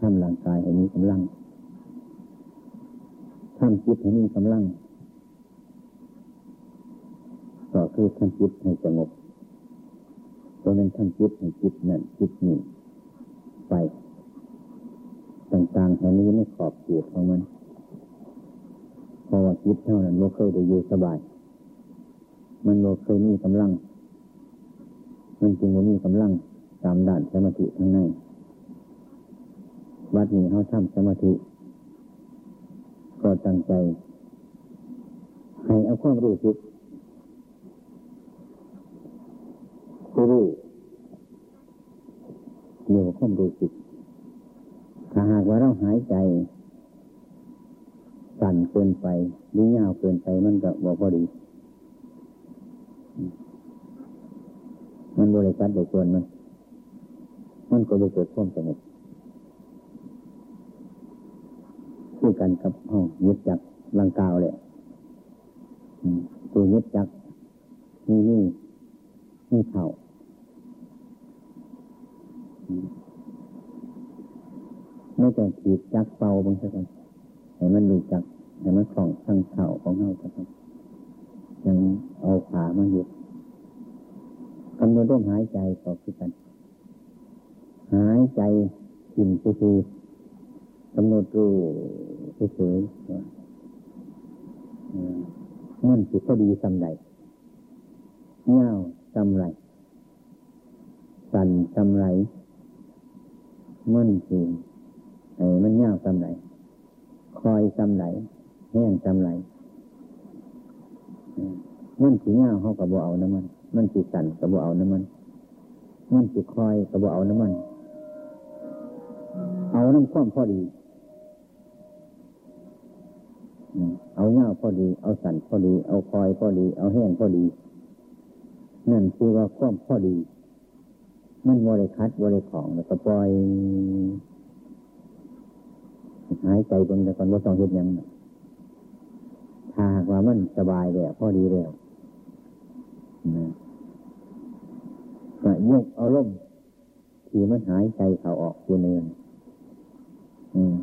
ทำร่างกายให้มีกำลังทำจิตให้มีกำลังก็คือทำจิตให้สงบตัวนั้นทำจิตให้จิตนั่นจิตนี่ไป ต่างๆให้นี้ไม่ขอบเขตของมัน ราะว่าจิตเท่านั้นโลเคยได้อยู่สบาย มันโลเคยมีกำลัง มันจึงว่มีกำลังตามด่านสมาธิทั้งในวัดนี้เขาทำสมาธิ ก็ตั้งใจ ให้เอาความรู้สึกรู้เรียกว่าความรู้สึกถ้าหากว่าเราหายใจ สั่นเกินไปหรือยาวเกินไปมันก็บอกพอดี มันบริการโดยส่วนมันมันก็จะเกิดความสงบคู่กันกับห้องยึดจักลังกาวเลยตัวยึดจักนี่นี่นี่เข่าไม่ต้องขีดจักเป่าบางสักให้มันดูจัก ให้มันคล่องทั้งเข่าของเราครับยังเอาขามาหยุดกำหนดร่มหายใจต่อคือกัน หายใจกินคือกำหนดรู้เฉยๆมันสิพอดีสำไรเงาสำไรสั่นสำไรมันสิไอ้มันเงาสำไรคอยสำไร แห้งสำไรมันสีเงาเขากับบัวเอาน้ำมัน มันสีสันกับบัวเอาน้ำมัน มันสีคอยกับบัวเอาน้ำมัน เอาน้ำข้อมพอดี เอาเงาพอดี เอาสันพอดี เอาคอยพอดี เอาแห้งพอดี นั่นคือว่าข้อมพอดี มันบริคัดบริของแล้วก็ปล่อย หายใจตรงแต่ก่อนว่าต้องเห็นยัง ถ้าหากว่ามันสบายแล้วพอดีแล้วนะยกอาล่มที่มันหายใจเขาออกอยู่เนือืม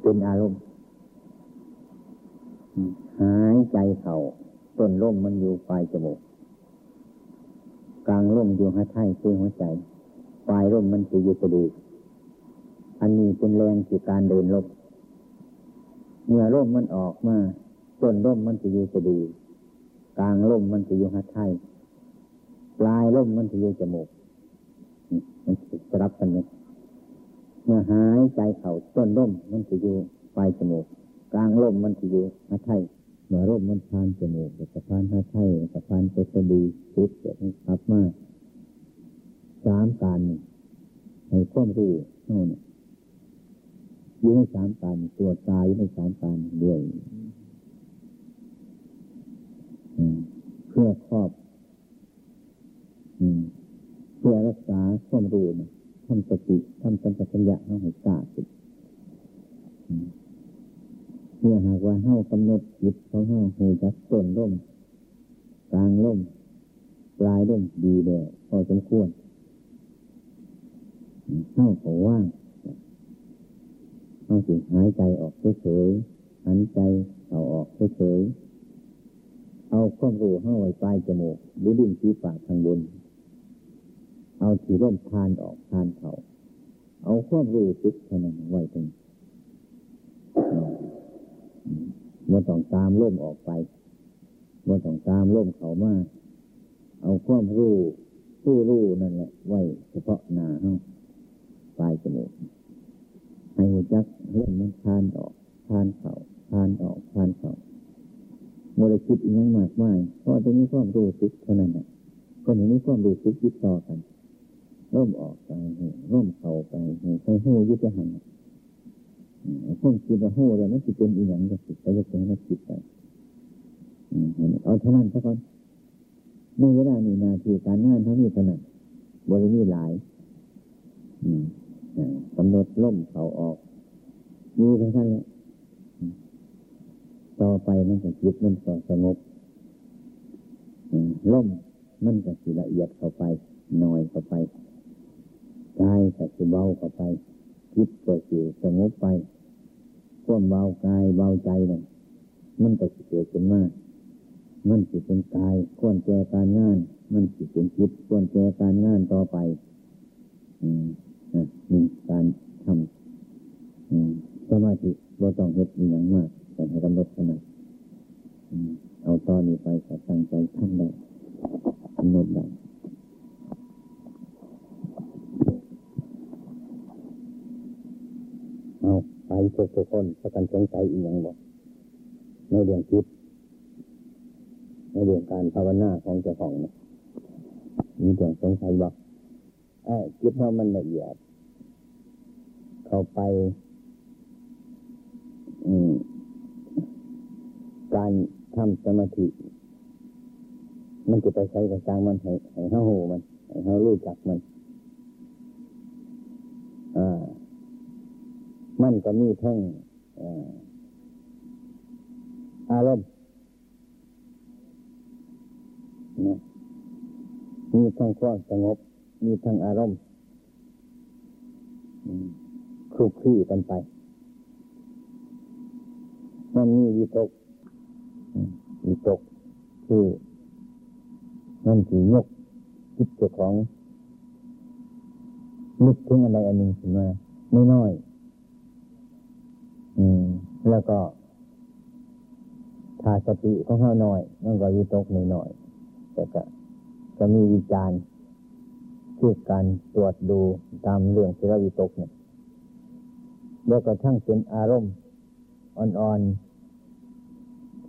เป็นอารมณ์หายใจเขาต้นร่มมันอยู่ปลายจมูกกลางร่มอยู่หัวใจคือหัวใจ ปลายร่มมันจะอยู่กระดูกอันนี้เป็นแรงที่การเดินลบเมื่อร่มมันออกมา ต้นร่มมันจะอยู่กระดูกลางร่มมันจะอยู่หัวใจปลายร่มมันจะอยู่จมูกมันจะรับกันเลยเมื่อหายใจเขาต้นร่มมันจะอยู่ปลายจมูกกลางร่มมันจะอยู่หัไทยเมื่อร่มมันพานจมูกกับพานหัไทยกับพานเปสดีติดเกิดขับมาสามการให้ความรู้โน่นอยู่ในสามการตัวตายอยู่ในสามการด้วย เพื่อครอบเพื่อรักษาความรู้ทำสติทำสัมปชัญญะให้กล้าสิเมื่อหากว่าเฮ้ากำหนดจิตของเฮ้าหูจักต้นร่มกลางร่มปลายร่มดีแด่พอสมควรเฮ้าขอว่างเฮ้าสิหายใจออกเฉยๆหันใจเอาออกเฉยๆ เอาความรู้เฮ้าไว้ปลายจมูกหรือดิ้นที่ปากทางบน เอาถือร่มทานออกทานเขาเอาความรู้สึกเท่านั้นไว้ตรงมันต้องตามล่มออกไปมันต้องตามล่มเขามาเอาความรู้ผู้รู้นั่นแหละไว้เฉพาะหน้าเฮาปลายจมูกให้หัวจักเริ่มมันทานออกทานเขาผ่านออกผ่านเขา โมเลกุลอีกอย่างมากมายเพราะตรงนี้ความรู้สึกเท่านั้นแหละก็อย่างนี้ความรู้สึกยึดต่อกันร่มออกไปหูร่มเข้าไปหูไปหูยึดจะหันคนคิดว่าหูแล้วมันจะเป็นอีกอย่างก็คิดไปจะเป็นก็คิดไปเอาเท่านั้นซะก่อนในเวลานี้นาทีการงานเท่านี้ขนาดบริมีหลายกำหนดล่มเข่าออกมีเท่านั้นแหละ ต่อไปมันก็จิตมันก็สงบล่มมันก็สิละเอียดเข้าไปหน้อยเข้าไปกายก็สิเบาเข้าไปจิตก็สิสงบไปควมเบากายเบาใจนั่นมันก็สิเกิดขึ้นมามันสิเป็นกายควรแก่การงาน มันสิเป็นจิตควรแก่การงานต่อไป อืมนี่การทำสมาธิเราต้องเห็ดอย่างมาก แต่ให้กำหนดขนาดเอาตอนนี้ไปก็ตั้งใจทำได้กำหนดได้เอาไปทุกคนประกันสงสัยอีกอย่างบอกในเรื่องจิตในเรื่องการภาวนาของเจ้าของนะมีเรื่องสงสัยบอกไอ้จิตเรามันละเอียด เข้าไป อืม การทำสมาธิ มันจะไปใช้กับจางมันให้ให้เขาหูมันให้เขารู้จักมัน อ่า มันก็มีทั้งอารมณ์นะมีทั้งความสงบ มีทั้งอารมณ์คลุกคลี่กันไป มันมีวิตก วิตกคือมันถือยกจิตเจ้าของนึกถึงอะไรอันหนึ่งขึ้นมาไม่น้อย อืม แล้วก็ถ้าสติของเขาหน่อยมันก็วิตกน้อยแต่ก็จะมีวิจารณ์คือการตรวจดูตามเรื่องที่เราวิตกเนี่ยแล้วก็ทั้งเป็นอารมณ์อ่อนๆ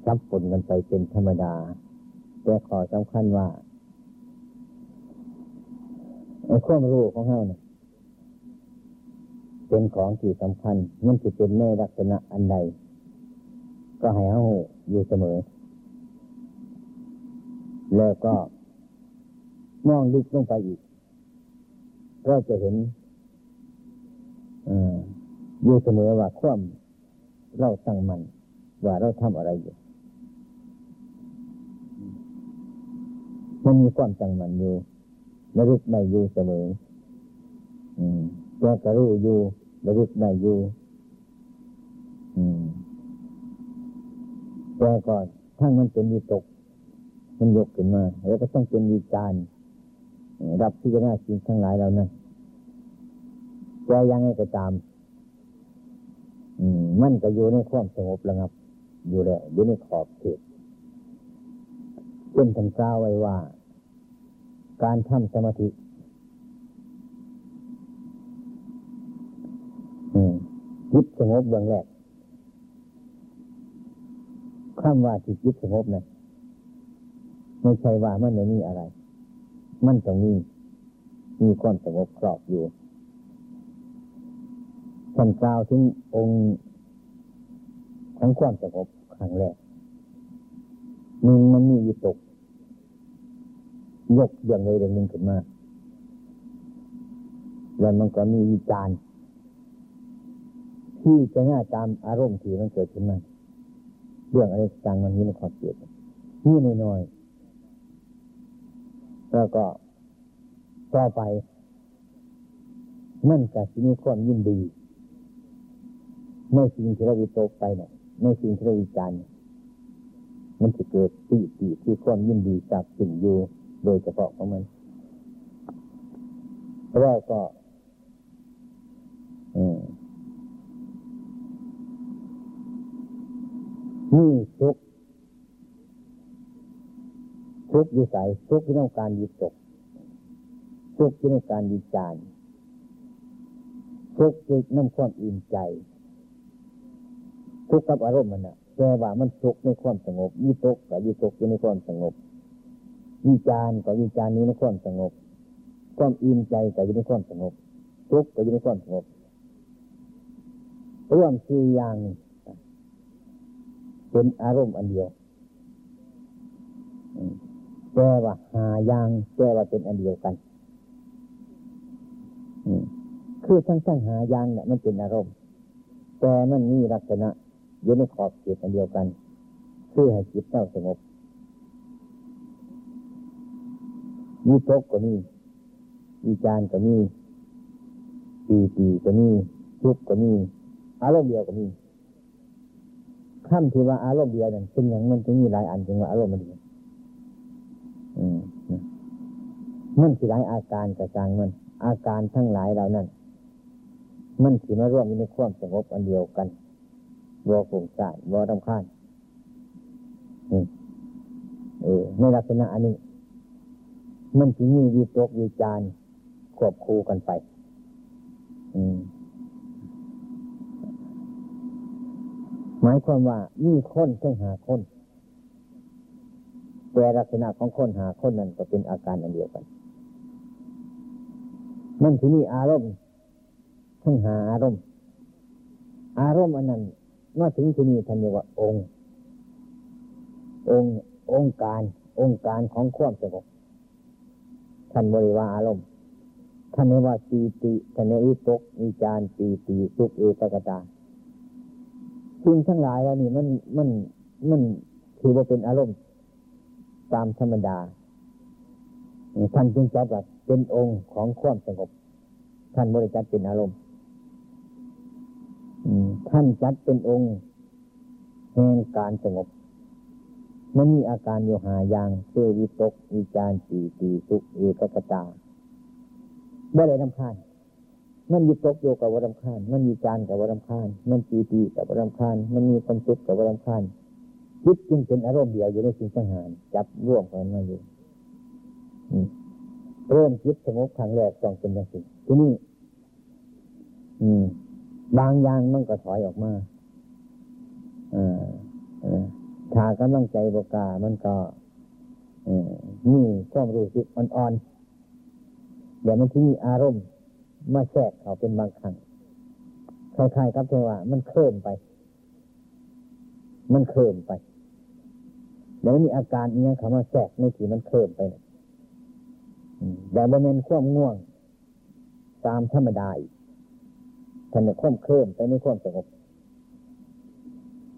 ซับปนกันไปเป็นธรรมดา แต่ขอสำคัญว่าไอ้ความรู้ของเขาเนี่ยเป็นของที่สำคัญมันจะเป็นแม่ลักษณะอันใด ก็ให้เขาอยู่เสมอ แล้วก็มองลึกลงไปอีก ก็จะเห็นอยู่เสมอว่าความเราตั้งมันว่าเราทำอะไรอยู่ มันมีความตั้งมันอยู่ระลึกได้อยู่เสมอ อืมตัวกระรู้อยู่ระลึกได้อยู่อืมแต่ก่อนทั้งมันเป็นวิตก มันยกขึ้นมา แล้วก็ต้องเป็นวิจารรับที่จะน่าจริงทั้งหลายเรานั้นแต่ยังไงก็ตามมันก็อยู่ในความสงบแล้วครับ อยู่แล้วอยู่ในขอบเขตเช่นท่านกล่าวไว้ว่า การทำสมาธิจิตสงบเบื้องแรกคำว่าที่จิตสงบนะไม่ใช่ว่ามันไม่มีอะไร มันต้องมีมีความสงบครอบอยู่ท่านกล่าวถึงองค์ของความสงบครั้งแรกหนึ่งมันมีวิตก ยกอย่างใดอย่างหนึ่งขึ้นมา แล้วมันก็มีวิจารณ์ที่จะน่าตามอารมณ์ที่มันเกิดขึ้นมาเรื่องอะไรจังมันมีในขอบเขตนี่น้อยๆแล้วก็ต่อไปมันก็จะมีความยินดีในสิ่งที่เราวิตกไปเนี่ยในสิ่งที่เราวิจารณ์มันจะเกิดปีติที่ความยินดีจากสิ่งอยู่ โดยเฉพาะของมันแล้วก็นี่ทุกทุกอยู่ใสทุกที่ต้องการยึดตกทุกที่ต้องการวิจารทุกที่น้ำความอิ่มใจทุกกับอารมณ์มันนะแต่ว่ามันสุขในความสงบวิตกกับวิตกอยู่ในความสงบ วิจารกับวิจารนี้ในความสงบความอิ่มใจกับอยู่ในความสงบทุกข์กับอยู่ในความสงบร่วมสี่อย่างเป็นอารมณ์อันเดียวแปลว่าหาอย่างแปลว่าเป็นอันเดียวกันคือทั้งทั้งหาอย่างเนี่ยมันเป็นอารมณ์ แต่มันมีลักษณะอยู่ในขอบเขตอันเดียวกัน คือให้จิตเจ้าสงบ มีตกก็มีวิจารก็มีปีปีก็มีทุกก็มีอารมณ์เดียวก็มีขั้นที่ว่าอารมณ์เดียวนั่นเป็นอย่างมันจะมีหลายอันจึงว่าอารมณ์มันเดียวมันสิหลายอาการกระจังมัน อาการทั้งหลายเหล่านั้น มันสิมาร่วมอยู่ในความสงบอันเดียวกันวอฝุ่งสารวอรำคาญเออในลักษณะอันนี้ มันจะมีวิตกวิจารควบคู่กันไป อืมหมายความว่ามีคนต้องหาคนแต่ลักษณะของคนหาคนนั้นก็เป็นอาการอันเดียวกัน มันที่นี่อารมณ์ต้องหาอารมณ์ อารมณ์อันนั้นมาถึงที่นี่ท่านเรียกว่าองค์ องค์องค์การ องค์การของความสงบ ท่านบริวาอารมณ์ท่านเรียกว่าปีติท่านเรียกวิตกวิจารปีติสุขเอกกตาสิ่งทั้งหลายแล้วนี่มันมันมันถือว่าเป็นอารมณ์ตามธรรมดาท่านจึงจัดว่าเป็นองค์ของความสงบ ท่านบริจาคเป็นอารมณ์ท่านจัดเป็นองค์แห่งการสงบ มันมีอาการโยหายางเพื่อวิตกวิจารปีตีสุขเอกกตาบ่ได้รำคาญมันมีตกโยกับวรำคาญมันมีจานกับวรำคาญมันปีตีกับวรำคาญมันมีความสุขกับวรำคาญจิตจึงเป็นอารมณ์เดียวอยู่ในสิ่งสังหารจับร่วมกันมาอยู่เริ่มจิตสงบครั้งแรกต้องเป็นอย่างนี้ทีนี้บางอย่างมันก็ถอยออกมาอ่า ถ้ากำลังใจบกามันก็นี่ความรู้สึกอ่อนๆเดี๋ยวมันที่มีอารมณ์มาแทรกเขาเป็นบางครั้งคล้ายๆกับที่ว่า มันเคลื่อนไป มันเคลื่อนไปแล้วมีอาการเนี้เขามาแทรกในที่มันเคลื่อนไปแต่บริเวณควมง่วง ตามธรรมดาท่านจะควมเคลื่อนไปในควมสงบ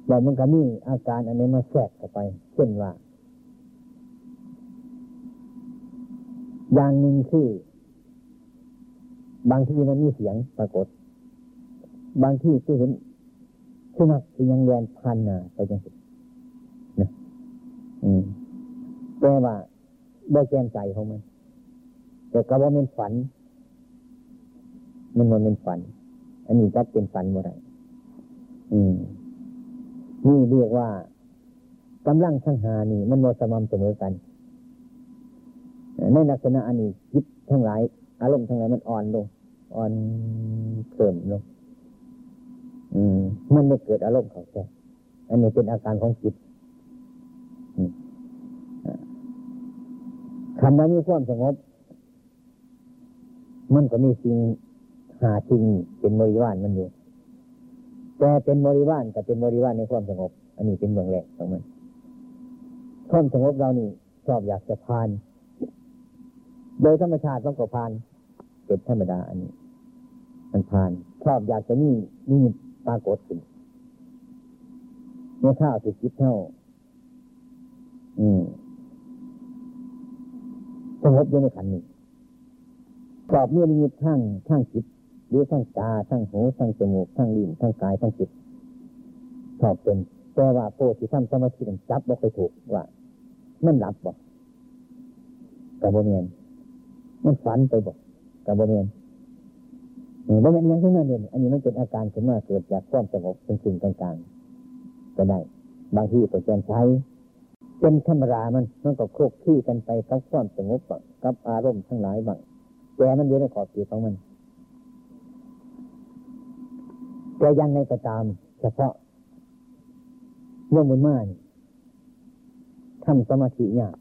แล้วมันก็มีอาการอันนี้มาแทรกเข้าไป เช่นว่า อย่างหนึ่งคือบางที่มันมีเสียงปรากฏ บางที่ก็เห็นสุนัขยังเรียนพันนาไปจังสินะอืมแต่ว่าได้แก้มใจของมัน แต่ก็ว่ามันฝัน มันมันเป็นฝัน อันนี้ก็เป็นฝันเมื่อไรอืม นี่เรียกว่ากำลังสังหานี่ มันโมสม่ำเสมอกัน ในลักษณะอันนี้คิดทั้งหลาย อารมณ์ทั้งหลายมันอ่อนลง อ่อนเพิ่มลง อืม มันไม่เกิดอารมณ์เของใจอันนี้เป็นอาการของจิตคำว่ามีความสงบ มันก็มีสิ่งหาสิ่งเป็นบริวารมันอยู่ แต่เป็นบริวารกับเป็นบริวารในความสงบ อันนี้เป็นเมืองแรกของมันความสงบเรานี่ชอบอยากจะพาน โดยธรรมชาติต้องก็พานเป็นธรรมดาอันนี้มันผ่าน ชอบอยากจะนี่นี่ปรากฏขึ้นเมื่อข้าวถูกคิดเท่า อืมสงบอยู่ในขันนี้ชอบเมื่อมีทั้งทั้งจิตห รือทั้งตาทั้งหูทั้งจมูกทั้งลิ้นทั้งกายทั้งจิตชอบเป็นแต่ว่าโพธิทำสมาธิมันจับบ่ไปถูกว่า มันหลับบ่กับโบเมียนมันฝันไปบ่กับโบเมียนบ่เป็นอย่างที่นั่นเองอันนี้มันเป็นอาการขึ้นมาเกิดจากความสงบเป็นสิ่งต่างๆก็ได้ บางที่ก็แกนใช้เป็นธรรมรามันมันก็คลุกที่กันไปกับความสงบกับอารมณ์ทั้งหลายบางแต่มันอยู่ในขอบเขตของมัน แต่ยังในกระตาม เฉพาะเรื่องมันมากทำสมาธิยาก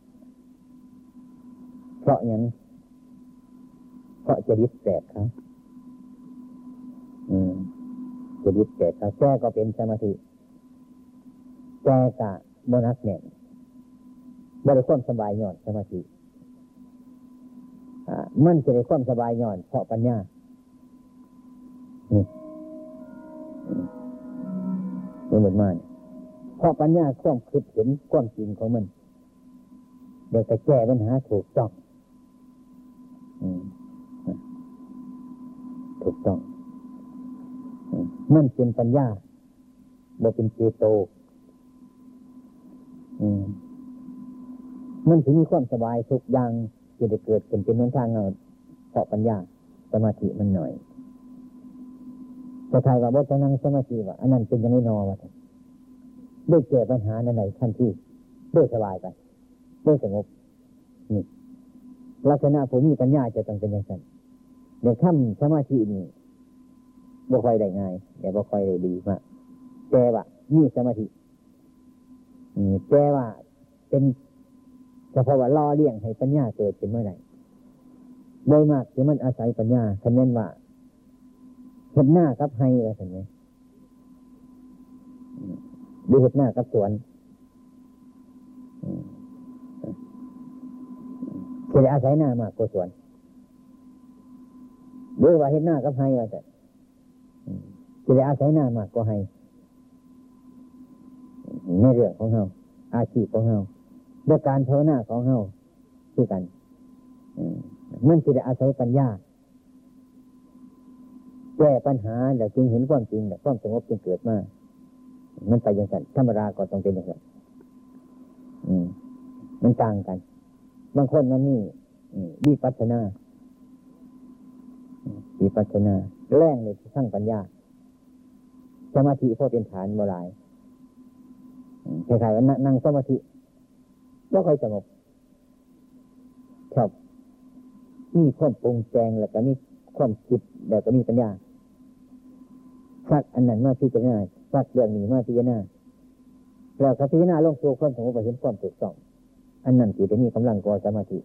เพราะอย่างเพราะจะดิบแตกครับอืมจะดิบแตกครับแก้ก็เป็นสมาธิแก้กะโบนัสเนี่ยบริความสบายย่อนสมาธิมันจะได้ความสบายย่อนเพราะปัญญานี่ นี่หมือนมาเนี่ยเพราะปัญญาความคิดเห็นความจริงของมันเดี๋ยวจะแก้ปัญหาถูกต้องถูกต้องมันเป็นปัญญาบ่เป็นเจโตมันถึงมีความสบายทุกอย่างจะได้เกิดเป็นเป็นนทางเงาเพราะปัญญาสมาธิมันหน่อย จะทายว่าบทนั่งสมาธิว่าอันนั้นเป็นยังไม่นอวะด้วยแก้ปัญหาในไหนทันทีด้วยสบายไปด้วยสงบนี่ลักษณะผมมีปัญญาจะต้องเป็นอย่างนั้นเดี๋ยวข้ามสมาธินี่บ่ค่อยได้ง่ายแต่บ่ค่อยได้ดีมากแต่ว่ามีสมาธินี่แต่ว่าเป็นเฉพาะว่าล่อเลี้ยงให้ปัญญาเกิดขึ้นเมื่อไหร่โดยมากที่มันอาศัยปัญญาคำเน้นว่า เห็นหน้ากับให้ว่าสิ่งนี้ดูเห็นหน้ากับสวนจะได้อาศัยหน้ามากกว่าสวนดูว่าเห็นหน้ากับให้ว่าจะจะได้อาศัยหน้ามากกว่าให้ในเรื่องของเราอาชีพของเราด้วยการภาวนาของเราคือกันมันจะได้อาศัยปัญญา แก้ปัญหาแล้วจึงเห็นความจริงแล้วความสงบจึงเกิดมามันไปอย่างนั้นธรรมดาก็ต้องเป็นอย่างนั้นมันต่างกัน บางคนมันนี่ดีปัฒนาดีปัฒนา แรงในทั้งปัญญา สมาธิพอเป็นฐานโบราณคล้ายๆว่านั่งสมาธิก็ค่อยสงบชอบมีความปรุงแต่งแล้วก็มีความคิดแล้วก็มีปัญญา สักอันนั้นมาพิจารณาสักเรื่องนี้มาพิจารณาแล้วก็พิจารณาลงตัวความสงบไปเห็นความถูกต้อง อันนั้นจิตจะมีกำลังก่อสมาธิ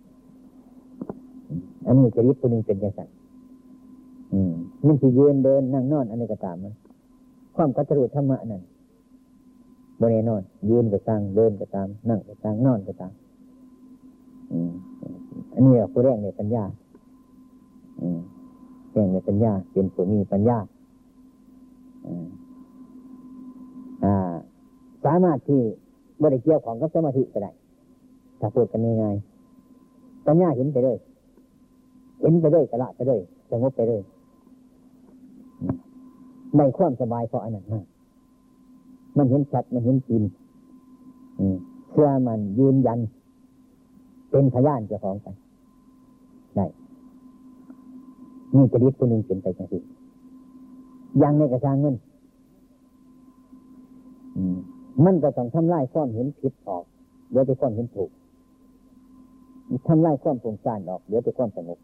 อันนี้จะริบตัวนึงเป็นยังไงมมันจะยืนเดินนั่งนอนอันนี้ก็ตามมันความกัตรุธรรมะนั่นบนแน่นอน ยืนก็ตามเดินก็ตาม นั่งก็ตามนอนก็ตามอันนี้เราผู้แรกในปัญญาอืมแรงในปัญญาเป็นผู้มีปัญญา สามารถที่บริเกี่ยวของกับสมาธิก็ได้ถ้าพูดกันง่ายๆปัญญาเห็นไปเลยเห็นไปเลยกระละไปเลยสงบไปเลยในความสบายเพราะอันนั้นมากมันเห็นชัดมันเห็นจริงเชื่อมันยืนยัน เป็นพยานเจ้าของไปได้นี่จะริดตัวหนึ่งเป็นไปจังสิ ยังในกระชังเงินมันก็ต้องทำลายความเห็นผิดออกเดี๋ยวจะความเห็นถูกทำลายความสงสารออกเดี๋ยวจะความสงบ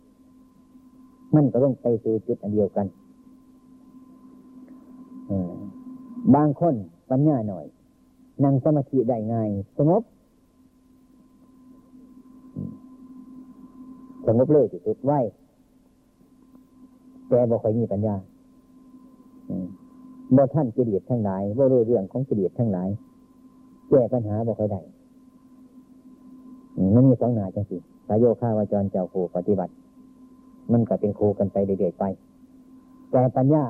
มันก็ต้องไปสู่จุดอันเดียวกันบางคนปัญญาหน่อย นั่งสมาธิได้ง่ายสงบสงบเลยสุดไว้แต่บอกใครมีปัญญา บ่ท่านกิเลสทั้งหลายบ่รู้เรื่องของกิเลสทั้งหลาย แก้ปัญหาบ่ค่อยได้มันมีสองหนาจังสิสายโยคาวาจรเจ้าครูปฏิบัติ มันก็เป็นครูกันไปเรื่อยๆไป แต่ปัญญา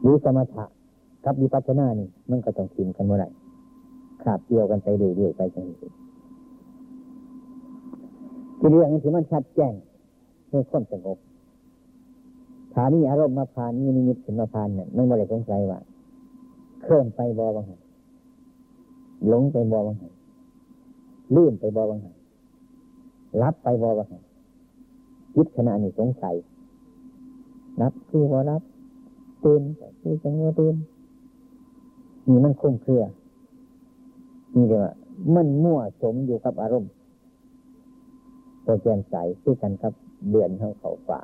หรือสมถะกับวิปัสสนานี่ มันก็ต้องทิมกันเมื่อไหร่ขาบเกี่ยวกันไปเรื่อยๆไปจังสิทีเรื่องที่มันชัดแจ้งเพื่อความสงบ ฐานี่อารมณ์มาพานนี่นิมิตขึ้นมาพานเนี่ยไม่ได้สงสัยว่าเคลื่อนไปบอบังหันหลงไปบอบังหันลื่นไปบอบังหันรับไปบอบังหันคิดขณะนี้สงสัยรับคือว่ารับตื่นคือจังว่าตื่นนี่มันคุ้มเครือนี่เดียวมันมั่วสมอยู่กับอารมณ์โปรแกรมใสคือกันกับเดือนเขาเขาฝ่า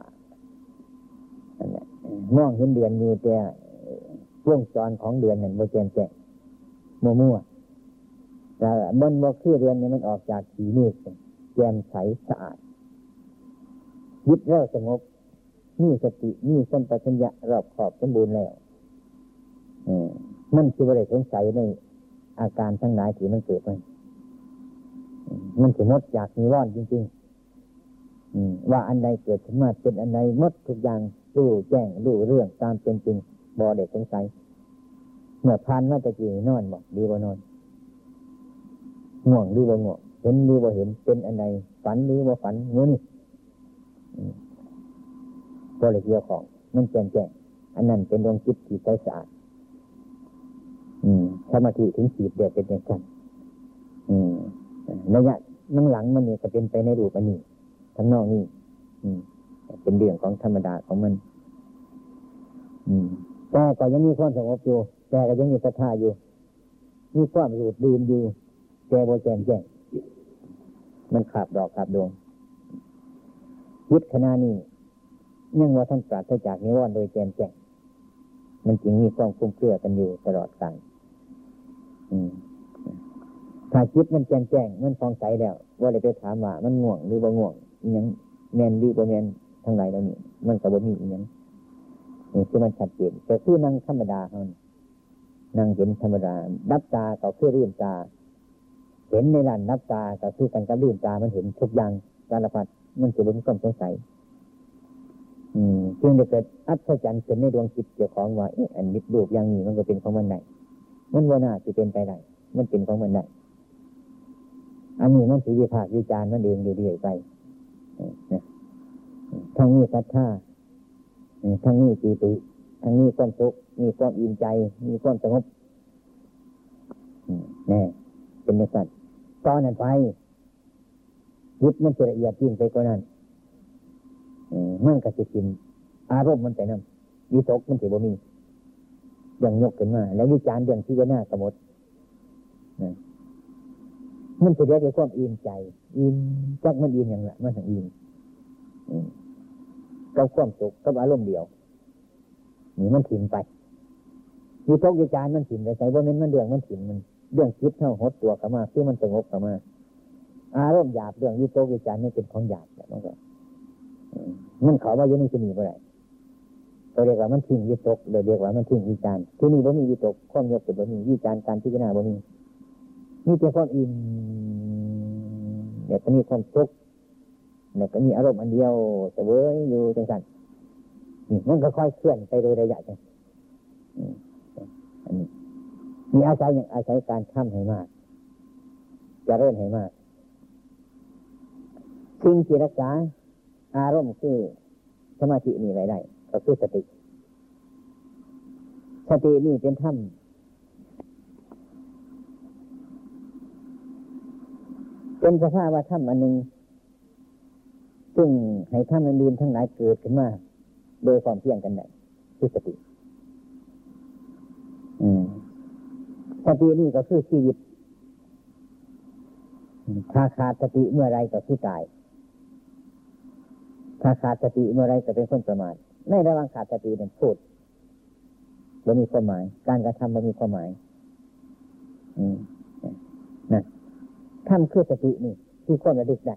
มองเห็นเดือนอยู่แต่วงจรของเดือนนั่นโมแจมแจงมัวมัวแต่บนบ่คือเดือนเนี่ยมันออกจากขีเมฆแจ่มใสสะอาดยึดแล้วสงบมีสติมีสัมปชัญญะรอบขอบสมบูรณ์แล้วมันคืออะไรสงสัยในอาการทั้งหลายที่มันเกิดมันมันจะมดจากนิวรณ์จริง ๆว่าอันใดเกิดขึ้นมาเป็นอันใดมดทุกอย่าง รู้แจ้งรู้เรื่องตามเป็นจริงบอเด็กสงสัยเมื่อพานมาตะกี้นอนบอกดีว่านอนง่วงดีว่าง่วงเห็นดีว่าเห็นเป็นอันใดฝันดีว่าฝันงูนี่ก็เลยเกี่ยวของ มันแจ้งแจ้งอันนั้นเป็นดวงจิตที่ใจสะอาดสมาธิถึงขีดเดียวเป็นอย่างนั้นระยะนั่งหลังมันเนี่ยจะเป็นไปในรูปอันนี้ทั้งนอกนี่ เป็นเรื่องของธรรมดาของมัน อืม แต่ก็ยังมีความสงบอยู่ แต่ก็ยังมีศรัทธาอยู่ มีความรูดดื่มอยู่แกโบแจมแจ้งมันขาบดอกขาบดวงยึดขณะนี้ยังว่าท่านปราศจากนิวรณ์โดยแจมแจ้งมันจึงมีความคุ้มเครือกันอยู่ตลอดกาลถ้าจิตมันแจ้งแจ้งมันฟองใสแล้ว ว่าเลยไปถามว่ามันง่วงหรือบ่ง่วงยังแมนหรือบ่แมน ทั้งหลายแล้วนี่มันก็บ่มีอย่างนี้คือมันชัดเจนแต่คือนั่งธรรมดาเท่านั้นนั่งเห็นธรรมดาดับตาก็คือรื่นตา เห็นในลานนับตาก็คือกันกับรื่นตามันเห็นทุกอย่างสารพัดมันจะเป็นความสงสัยอืมจึงจะเกิดอัศจรรย์เกิดในดวงจิตเจ้าของว่าเอ๊ะอันนี้รูปอย่างนี้มันก็เป็นของมันไหนมันว่าน่าจะเป็นไปไหนมันเป็นของมันไหนอันนี้มันสีวิภาควิจารณ์มันเองเรื่อยๆไป ทั้งนี้ศรัทธาทั้งนี้ปีติทั้งนี้ความสุขมีความอิ่มใจ มีความสงบแน่เป็นในสัตว์ตอนนั้นไปยึดมันจะละเอียดยิ่งไปกว่านั้นมันก็จะกิน อารมณ์มันไปนั่นวิตกมันถือว่ามีย่างยกขึ้นมา แล้ววิจารณ์เรื่องที่จะหน้ากระมดมันจะเรียกว่าความอิ่มใจ อิ่มจักมันอิ่มอย่างละมันถึงอิ่ม กับความสุขกับอารมณ์เดียวนี่มันถิ่นไปวิตกวิจารมันถิ่นไปใส่ว่ามันมันเรื่องมันถิ่นมันเรื่องคิดเท่าหดตัวเข้ามาที่มันสงบเข้ามา อารมณ์หยาบเรื่องวิตกวิจารนี่เป็นของหยาบแล้วก็มันเขาว่ายังไม่จะมีเมื่อไหร่เราเรียกว่ามันทิ้งวิตกเราเรียกว่ามันทิ้งวิจารที่นี่บ่มีวิตกความยกเป็นบ่มีวิจารการพิจารณาบ่มีนี่เป็นความอิ่มเนี่ยก็มีความสุข เนี่ยก็มีอารมณ์อันเดียวเสวยอยู่จังสันนี่มันก็ค่อยเคลื่อนไปโดยระยะจังอันนี้มีอาศัยอย่างอาศัยการทำให้มากจะเริ่มให้มากสิ่งที่รักษา อารมณ์คือสมาธินี่ไว้ได้ก็คือสติ สตินี่เป็นธรรมเป็นสภาพว่าธรรมอันหนึ่ง ซึ่งให้ธรรมอันอื่นทั้งหลายเกิดขึ้นมาโดยความเพียงกันได้คือสติสตินี่ก็คือชีวิตถ้าขาดสติเมื่อไรก็คือตายถ้าขาดสติเมื่อไรก็เป็นคนประมาทในระหว่างขาดสติเนี่ยพูดมันมีความหมาย การกระทำมันมีความหมายอืมนะทำคือสตินี่ ที่ควรระลึกได้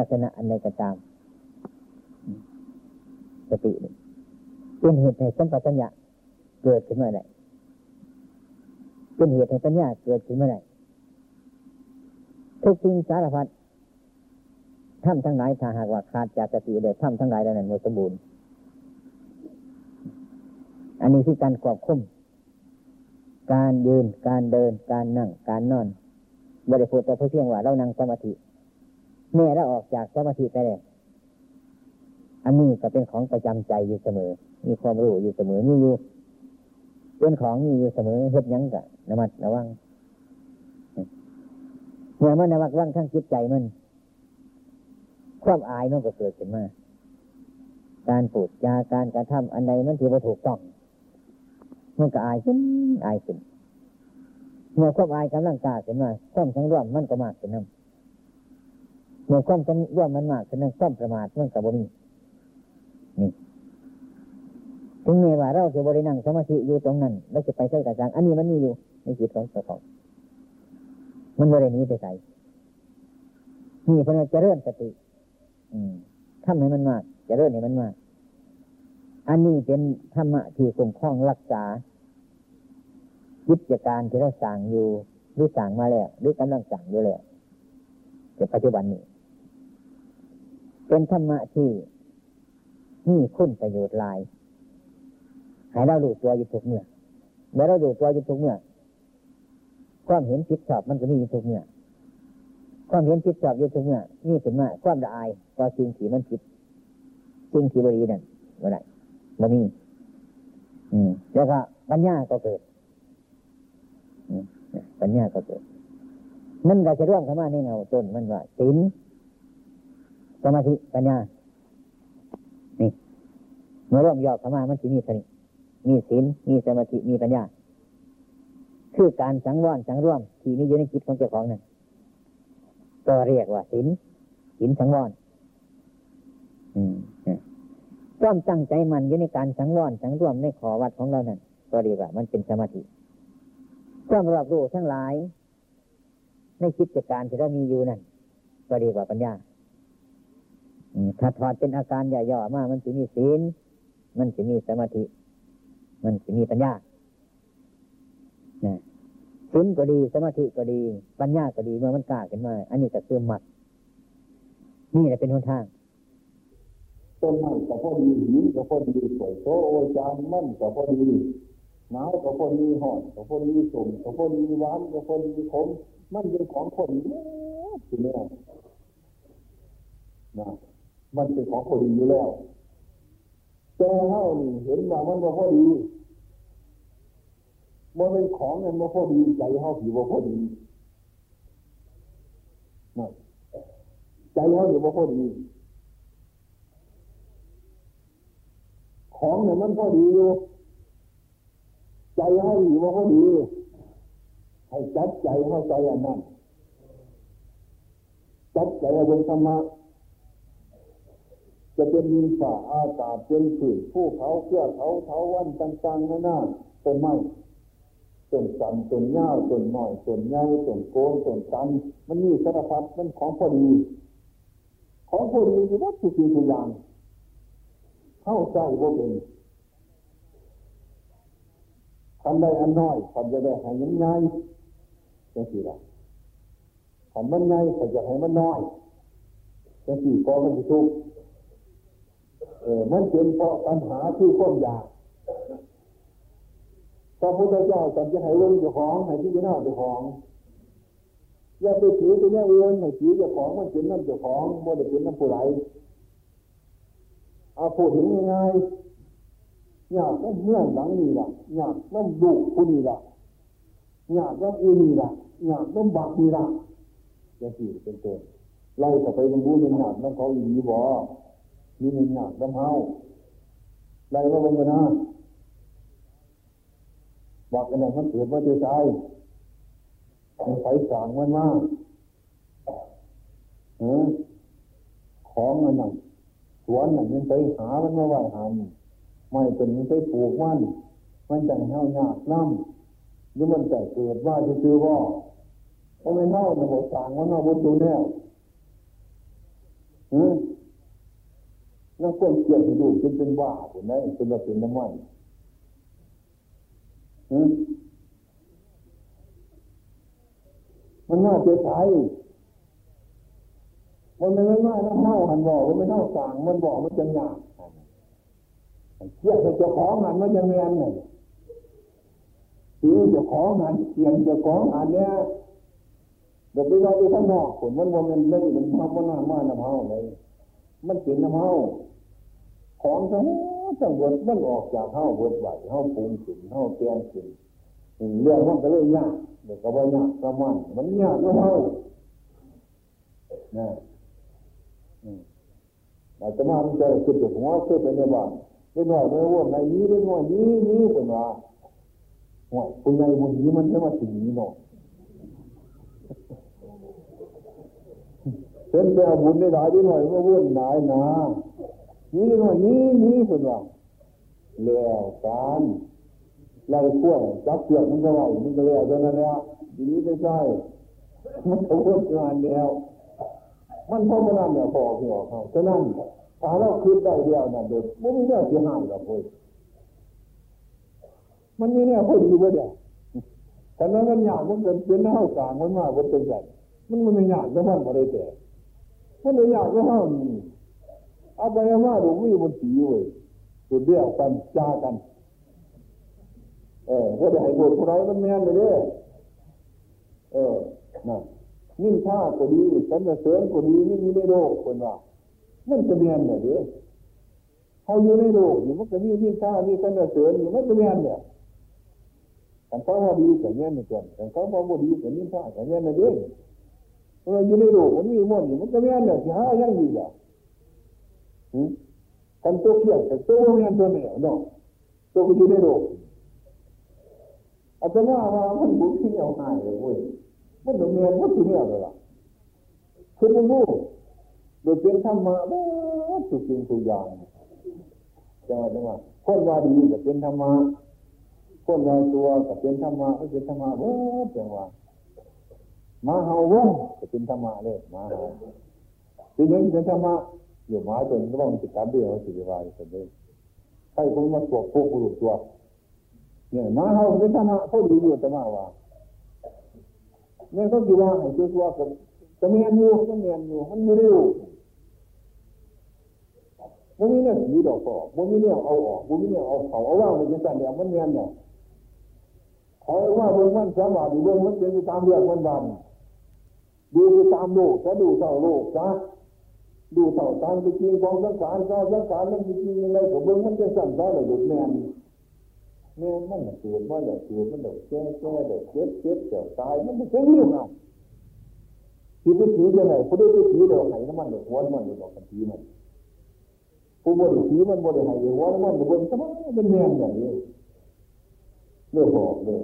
ลักษณะอันใดก็ตาม สติเป็นเหตุให้สัมปชัญญะเกิดขึ้นเมื่อไหร่เป็นเหตุให้ปัญญาเกิดขึ้นเมื่อไหร่ทุกสิ่งสารพัดถ้ำทั้งหลายถ้าหากว่าขาดจากสติเดี๋ยวถ้ำทั้งหลายนั้นหมดสมบูรณ์ อันนี้คือการควบคุม การยืน การเดิน การนั่ง การนอนบริพูดแต่เพียงว่าเรานั่งสมาธิ เมื่อเราออกจากสมาธิไปแล้วอันนี้ก็เป็นของประจำใจอยู่เสมอ มีความรู้อยู่เสมอมีอยู่เป็นของมีอยู่เสมอเฮ็ดยังกะระมัดระวังเมื่อมันระมัดระวังทั้งจิตใจมัน ความอายมันก็เกิดขึ้นมา การปูดจาการการะทำอันใดมันถือว่าถูกต้องมันก็อายขึ้นอายขึ้นเมื่อความอายกำลังกาขึ้นมาความทั้งร่วมมันก็มากขึ้นนั่น เมื่อความทั้งร่วมมันมากขึ้นนั่นความประมาทมันกับบ่มีนี่ถึงแม้ว่าเราจะบริณังสมาธิอยู่ตรงนั้นแล้วจะไปใช้กระจังอันนี้มันมีอยู่ในจิตของเจ้าของมันบริณนี้ไปใส่นี่เพราะนั้นจะเริ่มสติ อืมทำให้มันมากจะเริ่มให้มันมาก อันนี้เป็นธรรมะที่คุ้มครองรักษากิจการที่เราสั่งอยู่หรือสั่งมาแล้วหรือกำลังสั่งอยู่แล้วในปัจจุบันนี้ เป็นธรรมะที่นี่คุณประโยชน์ลายให้เราดูตัวอยู่ทุกเมื่อเมื่อเราดูตัวอยู่ทุกเมื่อความเห็นผิดชอบมันก็มีอยู่ทุกเมื่อความเห็นผิดชอบอยู่ทุกเมื่อนี่เป็นมาความละอายต่อสิ่งที่มันผิดสิ่งที่บรินั่นว่าไรบ่มี อืม แล้วก็ปัญญาก็เกิดปัญญาก็เกิดมันก็จะร่วมเข้ามาในเงาต้นมันว่าศีล สมาธิปัญญา นี่เมื่อร่วมยอดเข้ามามันจะมีสนิมีศีล มีสมาธิ มีปัญญา คือการสังวรสังร่วม ที่มีอยู่ในจิตของเจ้าของนั่นก็เรียกว่าศีลศีลสังวรอืมก้อมตั้งใจมันอยู่ในการสังวรสังร่วมในขอวัดของเรานั่นก็เรียกว่า มันเป็นสมาธิความรับรู้ทั้งหลาย ในกิจการที่เรามีอยู่นั่นก็เรียกว่าปัญญา ถ้าถอดเป็นอาการย่อๆมา มันจะมีศีล มันจะมีสมาธิ มันจะมีปัญญาศีลก็ดี สมาธิก็ดี ปัญญาก็ดีเมื่อมันกล้าขึ้นมา อันนี้ก็คือหมัด นี่แหละเป็นหนทางต้นไม้ก็พอดีหินก็พอดีสวยโตโอจานมั่นก็พอดีหนาวก็พอดีห่อนก็พอดีสมก็พอดีหวานก็พอดีขมมันเป็นของคนทีนี้นะ มันเป็นของพอดีอยู่แล้ว แต่เฮานี่เห็นว่ามันบ่พอดีมันเป็นของเนี่ยมันพอดีใจเฮาผิวบ่พอดีนะใจเฮาอยู่บ่พอดีของเนี่ยมันพอดีอยู่ใจเฮาอยู่บ่พอดีให้จัดใจเข้าใจอันนั้นจัดใจเอาเป็นธรรมะ จะเป็นดินฝ่าอากาศเป็นผืนผู้เขาเพื่อเขาเท้าวันต่างๆนั่นน่ะต้นไม้ต้นสันต้นเง่าต้นหน่อยต้นเงาต้นโกนต้นตันมันมีสารพัดมันของพอดี ของพอดีอยู่วัดทุกสิ่งทุกอย่างเข้าใจว่าเป็นคันใดอันน้อยคันจะได้ให้มันง่ายจังสี่ละคันมันง่ายคันจะให้มันน้อยจังสี่ก็มันจะทุก เออมันเป็นเพราะปัญหาที่ความอยากพระพุทธเจ้าสัญจะให้ลงเจ้าของให้ที่จะน่าเจ้าของอย่าไปถือตัวนี้เอื้อนให้ถือเจ้าของมันเป็นน้ำเจ้าของมันจะเป็นน้ำผู้ไรเอาพูดถึงง่ายๆอยากต้องเมื่อนหลังนี่ล่ะอยากต้องดุผู้นี่ล่ะอยากต้องอีนี่ล่ะอยากต้องบักนี่ล่ะอย่างที่เป็นต้นไล่ต่อไปมันรู้มันหนักต้องเขาอีนีบ่ มีมันหนักต้องเฮาไล่าบนกันนะบักกันนั้นมันเกิดมาใจใจมันไฟสางมันมากเออของมันนั่นสวนนั่นมันไปหามันมาไหวหันไม่เป็นมันไปปลูกมันมันจังเฮายากน้ำหรือมันแต่เกิดว่าจะซื้อว่าเพราะไม่เน่าในหัวสางมันเน่าบนตัวแนวอืม นักก้นเกี่ยวดูจนเป็นว่าเห็นไหมเป็นว่าเป็นน้ำมันมันน่าจะใช้มันไม่ง่ายนะเน่าหันบอกมันไม่เน่าสางมันบอกมันจะหยาบเกี่ยวกับเจ้าของหันมันจะเมียนหนึ่งคือเจ้าของหันเขียนเจ้าของหันเนี้ยเดี๋ยวไปเราไปข้างนอกผลมันว่ามันเลยมันทำมันหน้ามาน้ำเฮาเลย มันเป็นน้ำเฮา ของทั้งทั้งหมดมันออกจากเฮาบิดไหวเฮาปรุงขึ้นเฮาเปลี่ยนขึ้นเรื่องมันก็เลยยากเดี๋ยวก็ว่ายากก็มันมันยากน้ำเฮานะอาตมามันจะขึ้นจากหัวขึ้นไปในบ้านเล็กน้อยเมื่ว่าไงนี้เล็กน้อยนี้นี้เป็นว่าหัวคุณนายบุญนี้มันจะมาถึงนี้เนาะเห็นแต่บุญได้หลายนิดหน่อยเมื่อวุ่นหลายนะ นี้นิดหน่อยนี้นี้เป็นว่าแล้วการไล่ขั้วจับเสือกมันก็ไหวมันก็แล้วเท่านั้นแล้วทีนี้ไม่ใช่มันเขาพูดงานแล้ว มันพอมานั่นเนี่ยพอพี่ออกเขาฉะนั้นถ้าเราคืนได้เดียวนั่นเด็กมันไม่แน่เสียหายหรอกเว้ยมันมีแน่พอดีเว้ยเดียวแต่นั้นมันยากมันเป็นเป็นเท่าสางมันมากมันเป็นใหญ่มันมันไม่ยากก็มันมาได้แต่มันไม่ยากก็เท่านี้ เอาไปมาดูวิ่งบนสีเว้ยสุดเดียวกันจากัน เออก็ได้ให้บทผู้ใดมันแม่นเลยเด้อเออนั่นนิ่งท่าก็ดีสันเสริญก็ดีนี่มีในโลกคนว่ามันจะแม่นเลยเด้อเขาอยู่ในโลกอยู่มันก็มีนิ่งท่ามีสันเสริญอยู่มันจะแม่นเนี่ยแต่เขาว่าดีแต่แม่นในตัวแต่เขาว่าบ่ดีแต่นิ่งท่าแต่แม่นเลยเด้อเอออยู่ในโลกมันมีมั่นอยู่มันก็แม่นเนี่ยสิหายังดีอะหืม กันตัวเกี่ยวแต่ตัวแม่นตัวเนี่ยเนาะตัวก็อยู่ในโลกอาจจะว่าว่ามันบุญที่เอาหายเลยเว้ยมันโดนเมียมันที่เนี่ยเลยล่ะคือมันรู้โดยเป็นธรรมะบ้าทุกสิ่งทุกอย่างจังหวะจังหวะคนว่าดีก็เป็นธรรมะคนว่าตัวก็เป็นธรรมะก็เป็นธรรมะบ้าจังหวะมาเฮาว่งก็เป็นธรรมะเลยมาเฮาเป็นยังเป็นธรรมะ อยู่หมาจนก็ต้องจิตการเดียวสิบวายคนเดียใครคงมาตรวจพวกผู้หลุดตัว เนี่ยมาเฮาเป็นธรรมะเขาดีอยู่แต่มาว่าเนี่ยเขาคิดว่าไอ้ตัวกับจะเมีอันอยู่มันมีอันอยู่มันอยู่เร็วมันมีเนี่ยสีดอกก็มันมีเนี่ยเอาออกมันมีเนี่ยเอาเขาเอาว่างมันจะสั่นเนี่ยมันเมีอันเนี่ยขอว่าเบื้องมันสามารถดูเบื้องมันเป็นไปตามเรื่องมันบันดูไปตามโลกจะดูเท่าโลกจ้ะ ดูเท่าตามจริงของสังขารเท่าสังขารมันจริงยังไงกับเบื้องมันจะสั่นได้หรือหยุดแมนแม่มันเกิดมาแล้วเกิดมันเดี๋ยวแก่แก่เดี๋ยวเจ็บเจ็บเดี๋ยวตายมันไม่ใช่เรื่องนะที่ไปถือยังไงผู้ได้ไปถือเดี๋ยวไหนน้ำมันเดี๋ยวหัวน้ำมันเดี๋ยวดอกกันทีมันผู้บริถือมันบริหารเดี๋ยวหัวน้ำมันเดี๋ยวบนสมัยเป็นแมนอย่างนี้เรื่องบอกเลย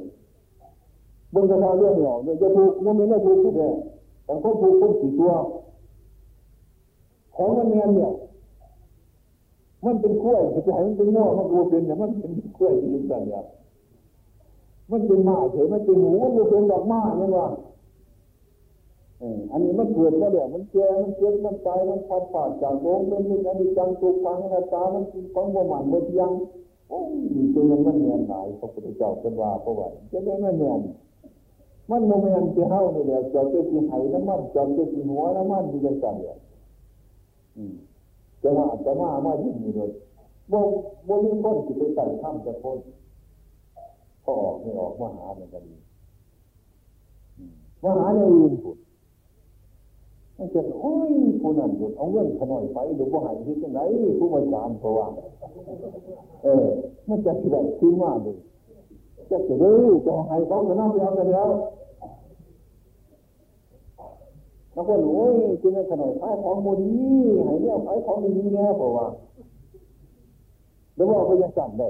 บนกระทาเรื่องหอกเนี่ยจะถูกมันไม่ได้ถูกที่แท้แต่คนถูกคนสี่ตัว ของมันแมนเนี่ยมันเป็นกล้วยจะให้มันเป็นง้อมันกูเป็นเนี่ยมันเป็นกล้วยที่ยืนกันเนี่ยมันเป็นหมาเฉยมันเป็นหมูมันเป็นดอกไม้นี่ว่าอันนี้มันเกิดมาเดี๋ยวมันแก่มันเกิดมันตายมันพัดผ่านจากโลกเป็นเป็นอนิจจังตุกังน้าตามันเป็นของบ่หมันบ่ยังโอ้ยตัวนั้นมันเนียนหลายพระพุทธเจ้าเป็นว่าเพราะว่าจะได้ไม่เนียนมันโมเมนต์ที่เฮานี่แหละจอดเจ้าที่ไหน้ำมันจอดเจ้าที่หัวน้ำมันที่จะสั่นเนี่ย จะว่าจะมามาที่นี่เลยบ่บ่ามีคนที่ไปใส่ถ้ำจะคนก็ออกไม่ออกมาหาเหมือนกันมาหาในอื่นผุดมันจะโอ้ยผู้นั้นผุดเอาเงินขน่อยไปหรือว่าหายที่ไหนผู้บริการเพราะว่าเออมันจะแบบขึ้นมาเลยจะจะดื้อจะให้เขาจะนั่งไปเอากันแล้ว แล้วก็โอ้ยกินขนมขายของโมดีให้เนี่ยขายของดีๆแน่เพราะว่าแล้วว่าก็ยังสั่นได้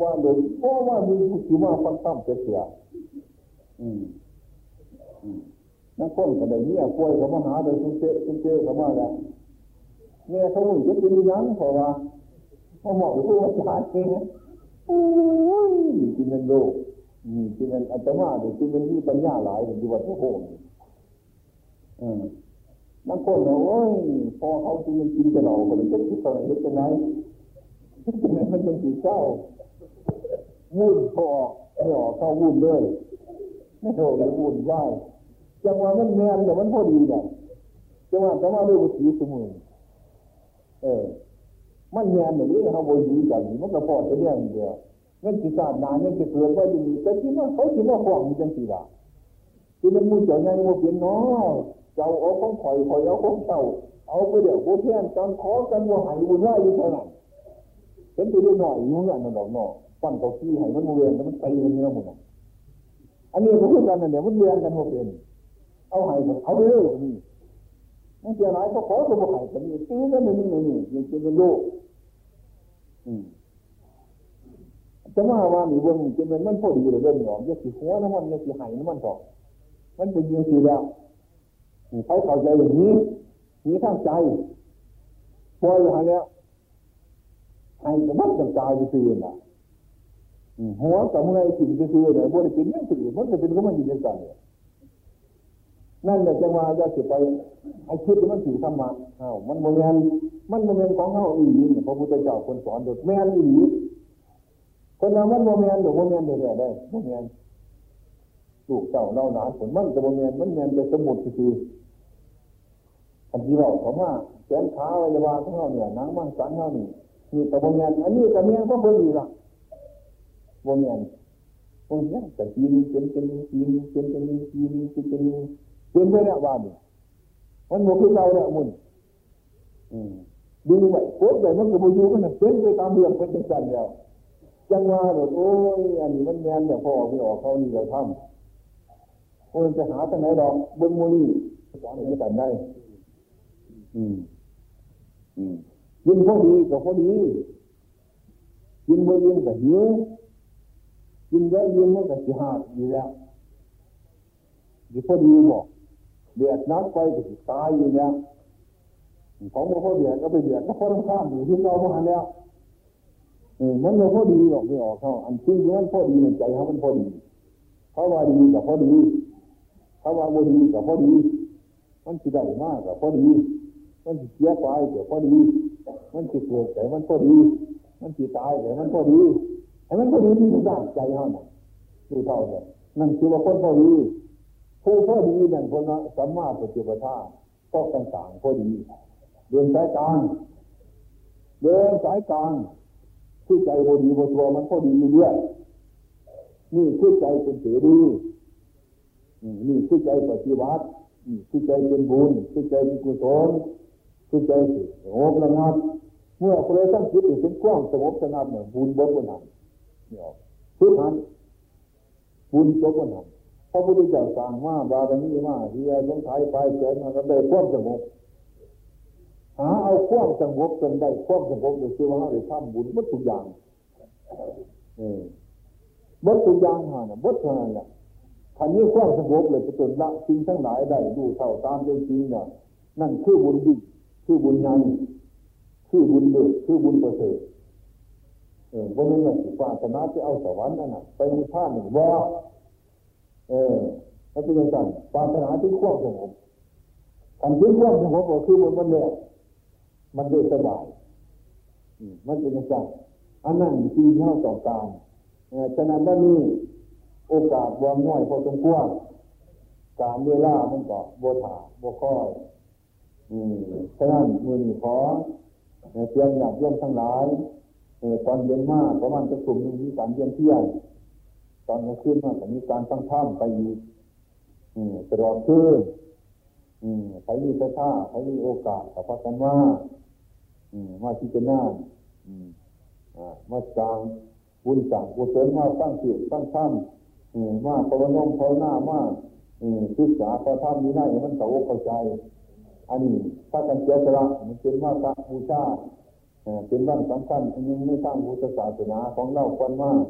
ว่าเลยเพราะว่ามีผู้ที่มาฟังตั้มเสียอืมนักคนก็ได้เนี่ยป่วยเขามาหาโดยทุเจทุเจเขามาแล้วเนี่ยเขาหุ่นจะเป็นยังเพราะว่าเขาหมอกผู้ว่าจาเองโอ้ยกินเงินโล กกินเงินอัตมาดูกินเงินที่ปัญญาหลายอยู่วัดพระโหงอืมนักคนเราโอ้ยพอเขากินกินจะเราคนจะคิดอะไรเล็กจะไหนคิดจะไหนมันเป็นสีเศร้าวุ่นพอไม่ออกเข้าวุ่นเลยไม่โถเลยวุ่นไหวจังหวะมันแมนแต่มันพอดีเนี่ยจังหวะแต่ว่าเรื่องสีสมุนเออ มันแมนแบบนี้เขาบริสุทธิ์กันมันก็พอจะเรื่องเดียว นั่นคือการนานนั่นคือเกิดว่าดีแต่ที่ว่าเขาที่ว่าของมันจังสีละที่มันมุ่งจะไงมุ่งเป็นน้อเจ้าเอาของข่อยข่อยเอาของเจ้าเอาไปเดี๋ยวโบเพียนกันขอกันว่าหายบุญว่าอยู่เท่านั้นเห็นไปได้หน่อยนู้นนั่นดอกเนอปั้นเก้าอี้ให้มันเวียนแล้วมันตีมันเนื้อหมดอันนี้ก็คือกันนั่นเดี๋ยวมันเวียนกันหมเป็น เอาให้เอาไปเลยนี่มันเสียหายก็ขอก็บ่ให้กันนี่ตีกันนี่นี่นี่ยังเป็นโลกอืม จะมาว่ามีวงจะเป็นมันพอดีเลยเรื่องหยอมจะสีหัวน้ำมันจะสีหายน้ำมันต่อมันเป็นยังสีแล้วเขาเข้าใจอย่างนี้มีทั้งใจพออย่างแล้วให้กับมันต่างตายไปซื้อน่ะหัวกับเมื่อยสิ่งไปซื้อเนี่ยบริเป็นยังสิ่งมันจะเป็นก็มันอยู่ในใจนั่นแหละจังหวะจะสิไปไอ้คิดมันถือธรรมะอ้าวมันโมเมนมันโมเมนของเขาอีหลีพระพุทธเจ้าคนสอนโดดแม่นอีห ลีคนเรามันโมเมนหรือโมเมนเดียวได้โมเมนลูกเจ้าเล่าหลานผลมันจะโมเมนมันเมนจะสมุดคืออันที่บอกผมว่าแขนขาอวัยวะของเขาเนี่ยนังมังสังเขานี่มีแต่โมเมนอันนี้แต่เมียก็บ่ดีละโมเมนโมเมนแต่ทีนี้เป็นเป็นทีนี้เป็นเป็นทีนี้เป็นเป็นเป็นไปแล้วว่าเนี่ยมันโมคือเราเนี่ยมุ่นดูไว้โคตรใหญ่มันก็บ่อยู่มันเป็นไปตามเรื่องเป็นจังซั่นแล้ว จังว่าแบบโอ้ยอันนี้มันแมนเนี่ยพอออกไม่ออกเขานี่เราทำโอ้ยจะหาทางไหนดอกบิ้งมูนี่สอนให้กันได้ อืม อืมกินพอดีก็พอดีกินบ่อิ่มก็หิวกินเยอะอิ่มมันก็สิหาดอยู่แล้วอยู่พอดีบอกเดือดนักไปก็สิตายอยู่แล้วของมันพอเดือดก็ไปเดือดก็พอต้องข้ามอยู่ที่เราพอหันแล้ว มันไม่พอดีหรอกไม่ออกเขาอันที่มันพอดีในใจเขามันพอดีเขาว่าดีกับพอดีเขาว่าบดีกับพอดี มันสิได้มากกับพอดี มันสิเสียไปกับพอดี มันสิเกิดแต่มันพอดี มันสิตายแต่มันพอดีไอ้มันพอดีที่ทุกด้านใจเขาน่ะดูเท่าเนี่ยนั่นคือว่าคนพอดีผู้พอดีนั่นคนละสัมมาปฏิปทาก็ต่างๆพอดี เดินสายกลางเดินสายกลาง คือใจพอดีพอตัวมันพอดีอยู่เรื่อยนี่คือใจเป็นเสรีนี่คือใจปฏิบัตินี่คือใจเป็นบุญคือใจเป็นกุศลคือใจสงบระงับเมื่อเราตั้งจิตเป็นกว้างสงบสงับเนี่ยบุญบดบนหันนี่ออกทุกหันบุญจบบนหันพระพุทธเจ้าสั่งว่าบารมีว่าเฮียลงไทยไปเกิดมันก็ได้ความสงบ หาเอาความสงบจนได้ความสงบโดยที่ว่าเราทำบุญวัตถุอย่างเออวัตถุอย่างหานะวัตถุนั่นแหละคันนี้ความสงบเลยจะจนละสิ่งทั้งหลายได้ดูเท่าตามเป็นจริงเนี่ยนั่นคือบุญดีคือบุญยังคือบุญเดือดคือบุญประเสริฐเออวันนี้เนี่ยปรารถนาจะเอาสวรรค์นั่นน่ะไปมีท่าหนึ่งว่าเออแล้วเป็นยังไงปรารถนาที่ความสงบคันที่ความสงบก็คือบุญมันเนี่ย มันด้สบายมันเป็นอย่างอันนั้นทีเท่าต่อการฉะนั้นว่านี่โอกาสวางน้อยพอสมควรการเวลามันก็บถาบค่อยฉะนั้นมือนี้ขอเพียงอยากย่อมทั้งหลายตอนเย็นมากประมาณจะกลุ่มหนึ่งมีการเย็นเที่ยงตอนกลางคืนมากแต่มีการตั้งท่ามไปอีกตลอดคืน ใครมีท่าใครมีโอกาสแต่พักกันว่ามาที่จะน่ามาจางบุญสั่งกุศลมาตั้งเสียตั้งถ้ำมาภาวนมภาวนามาศึกษาพระธรรมนี้ได้มันเข้าอกเข้าใจ อันนี้ถ้ากันเจริญมันเป็นมาตรบูชาเป็นวันสำคัญอันนี้ไม่สร้างพุทธศาสนาของเราควรมาก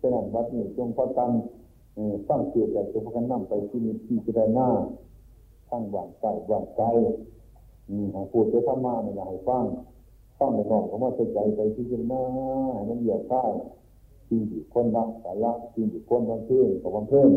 ฉะนั้นวัดนี้จงพอตันตั้งเกียรติแต่จงพกันนั่งไปที่นี่ที่จะได้หน้า ทั้งหวางใจหวางใจหาพูดไปข้ามะนี่ให้ฟังฟังในน้องเขาว่าใจไปที่จะหน้าให้มันเหยียบใต้สิ่งที่คนรักสาระสิ่งที่คนบางเพื่อนกับบางเพื่อน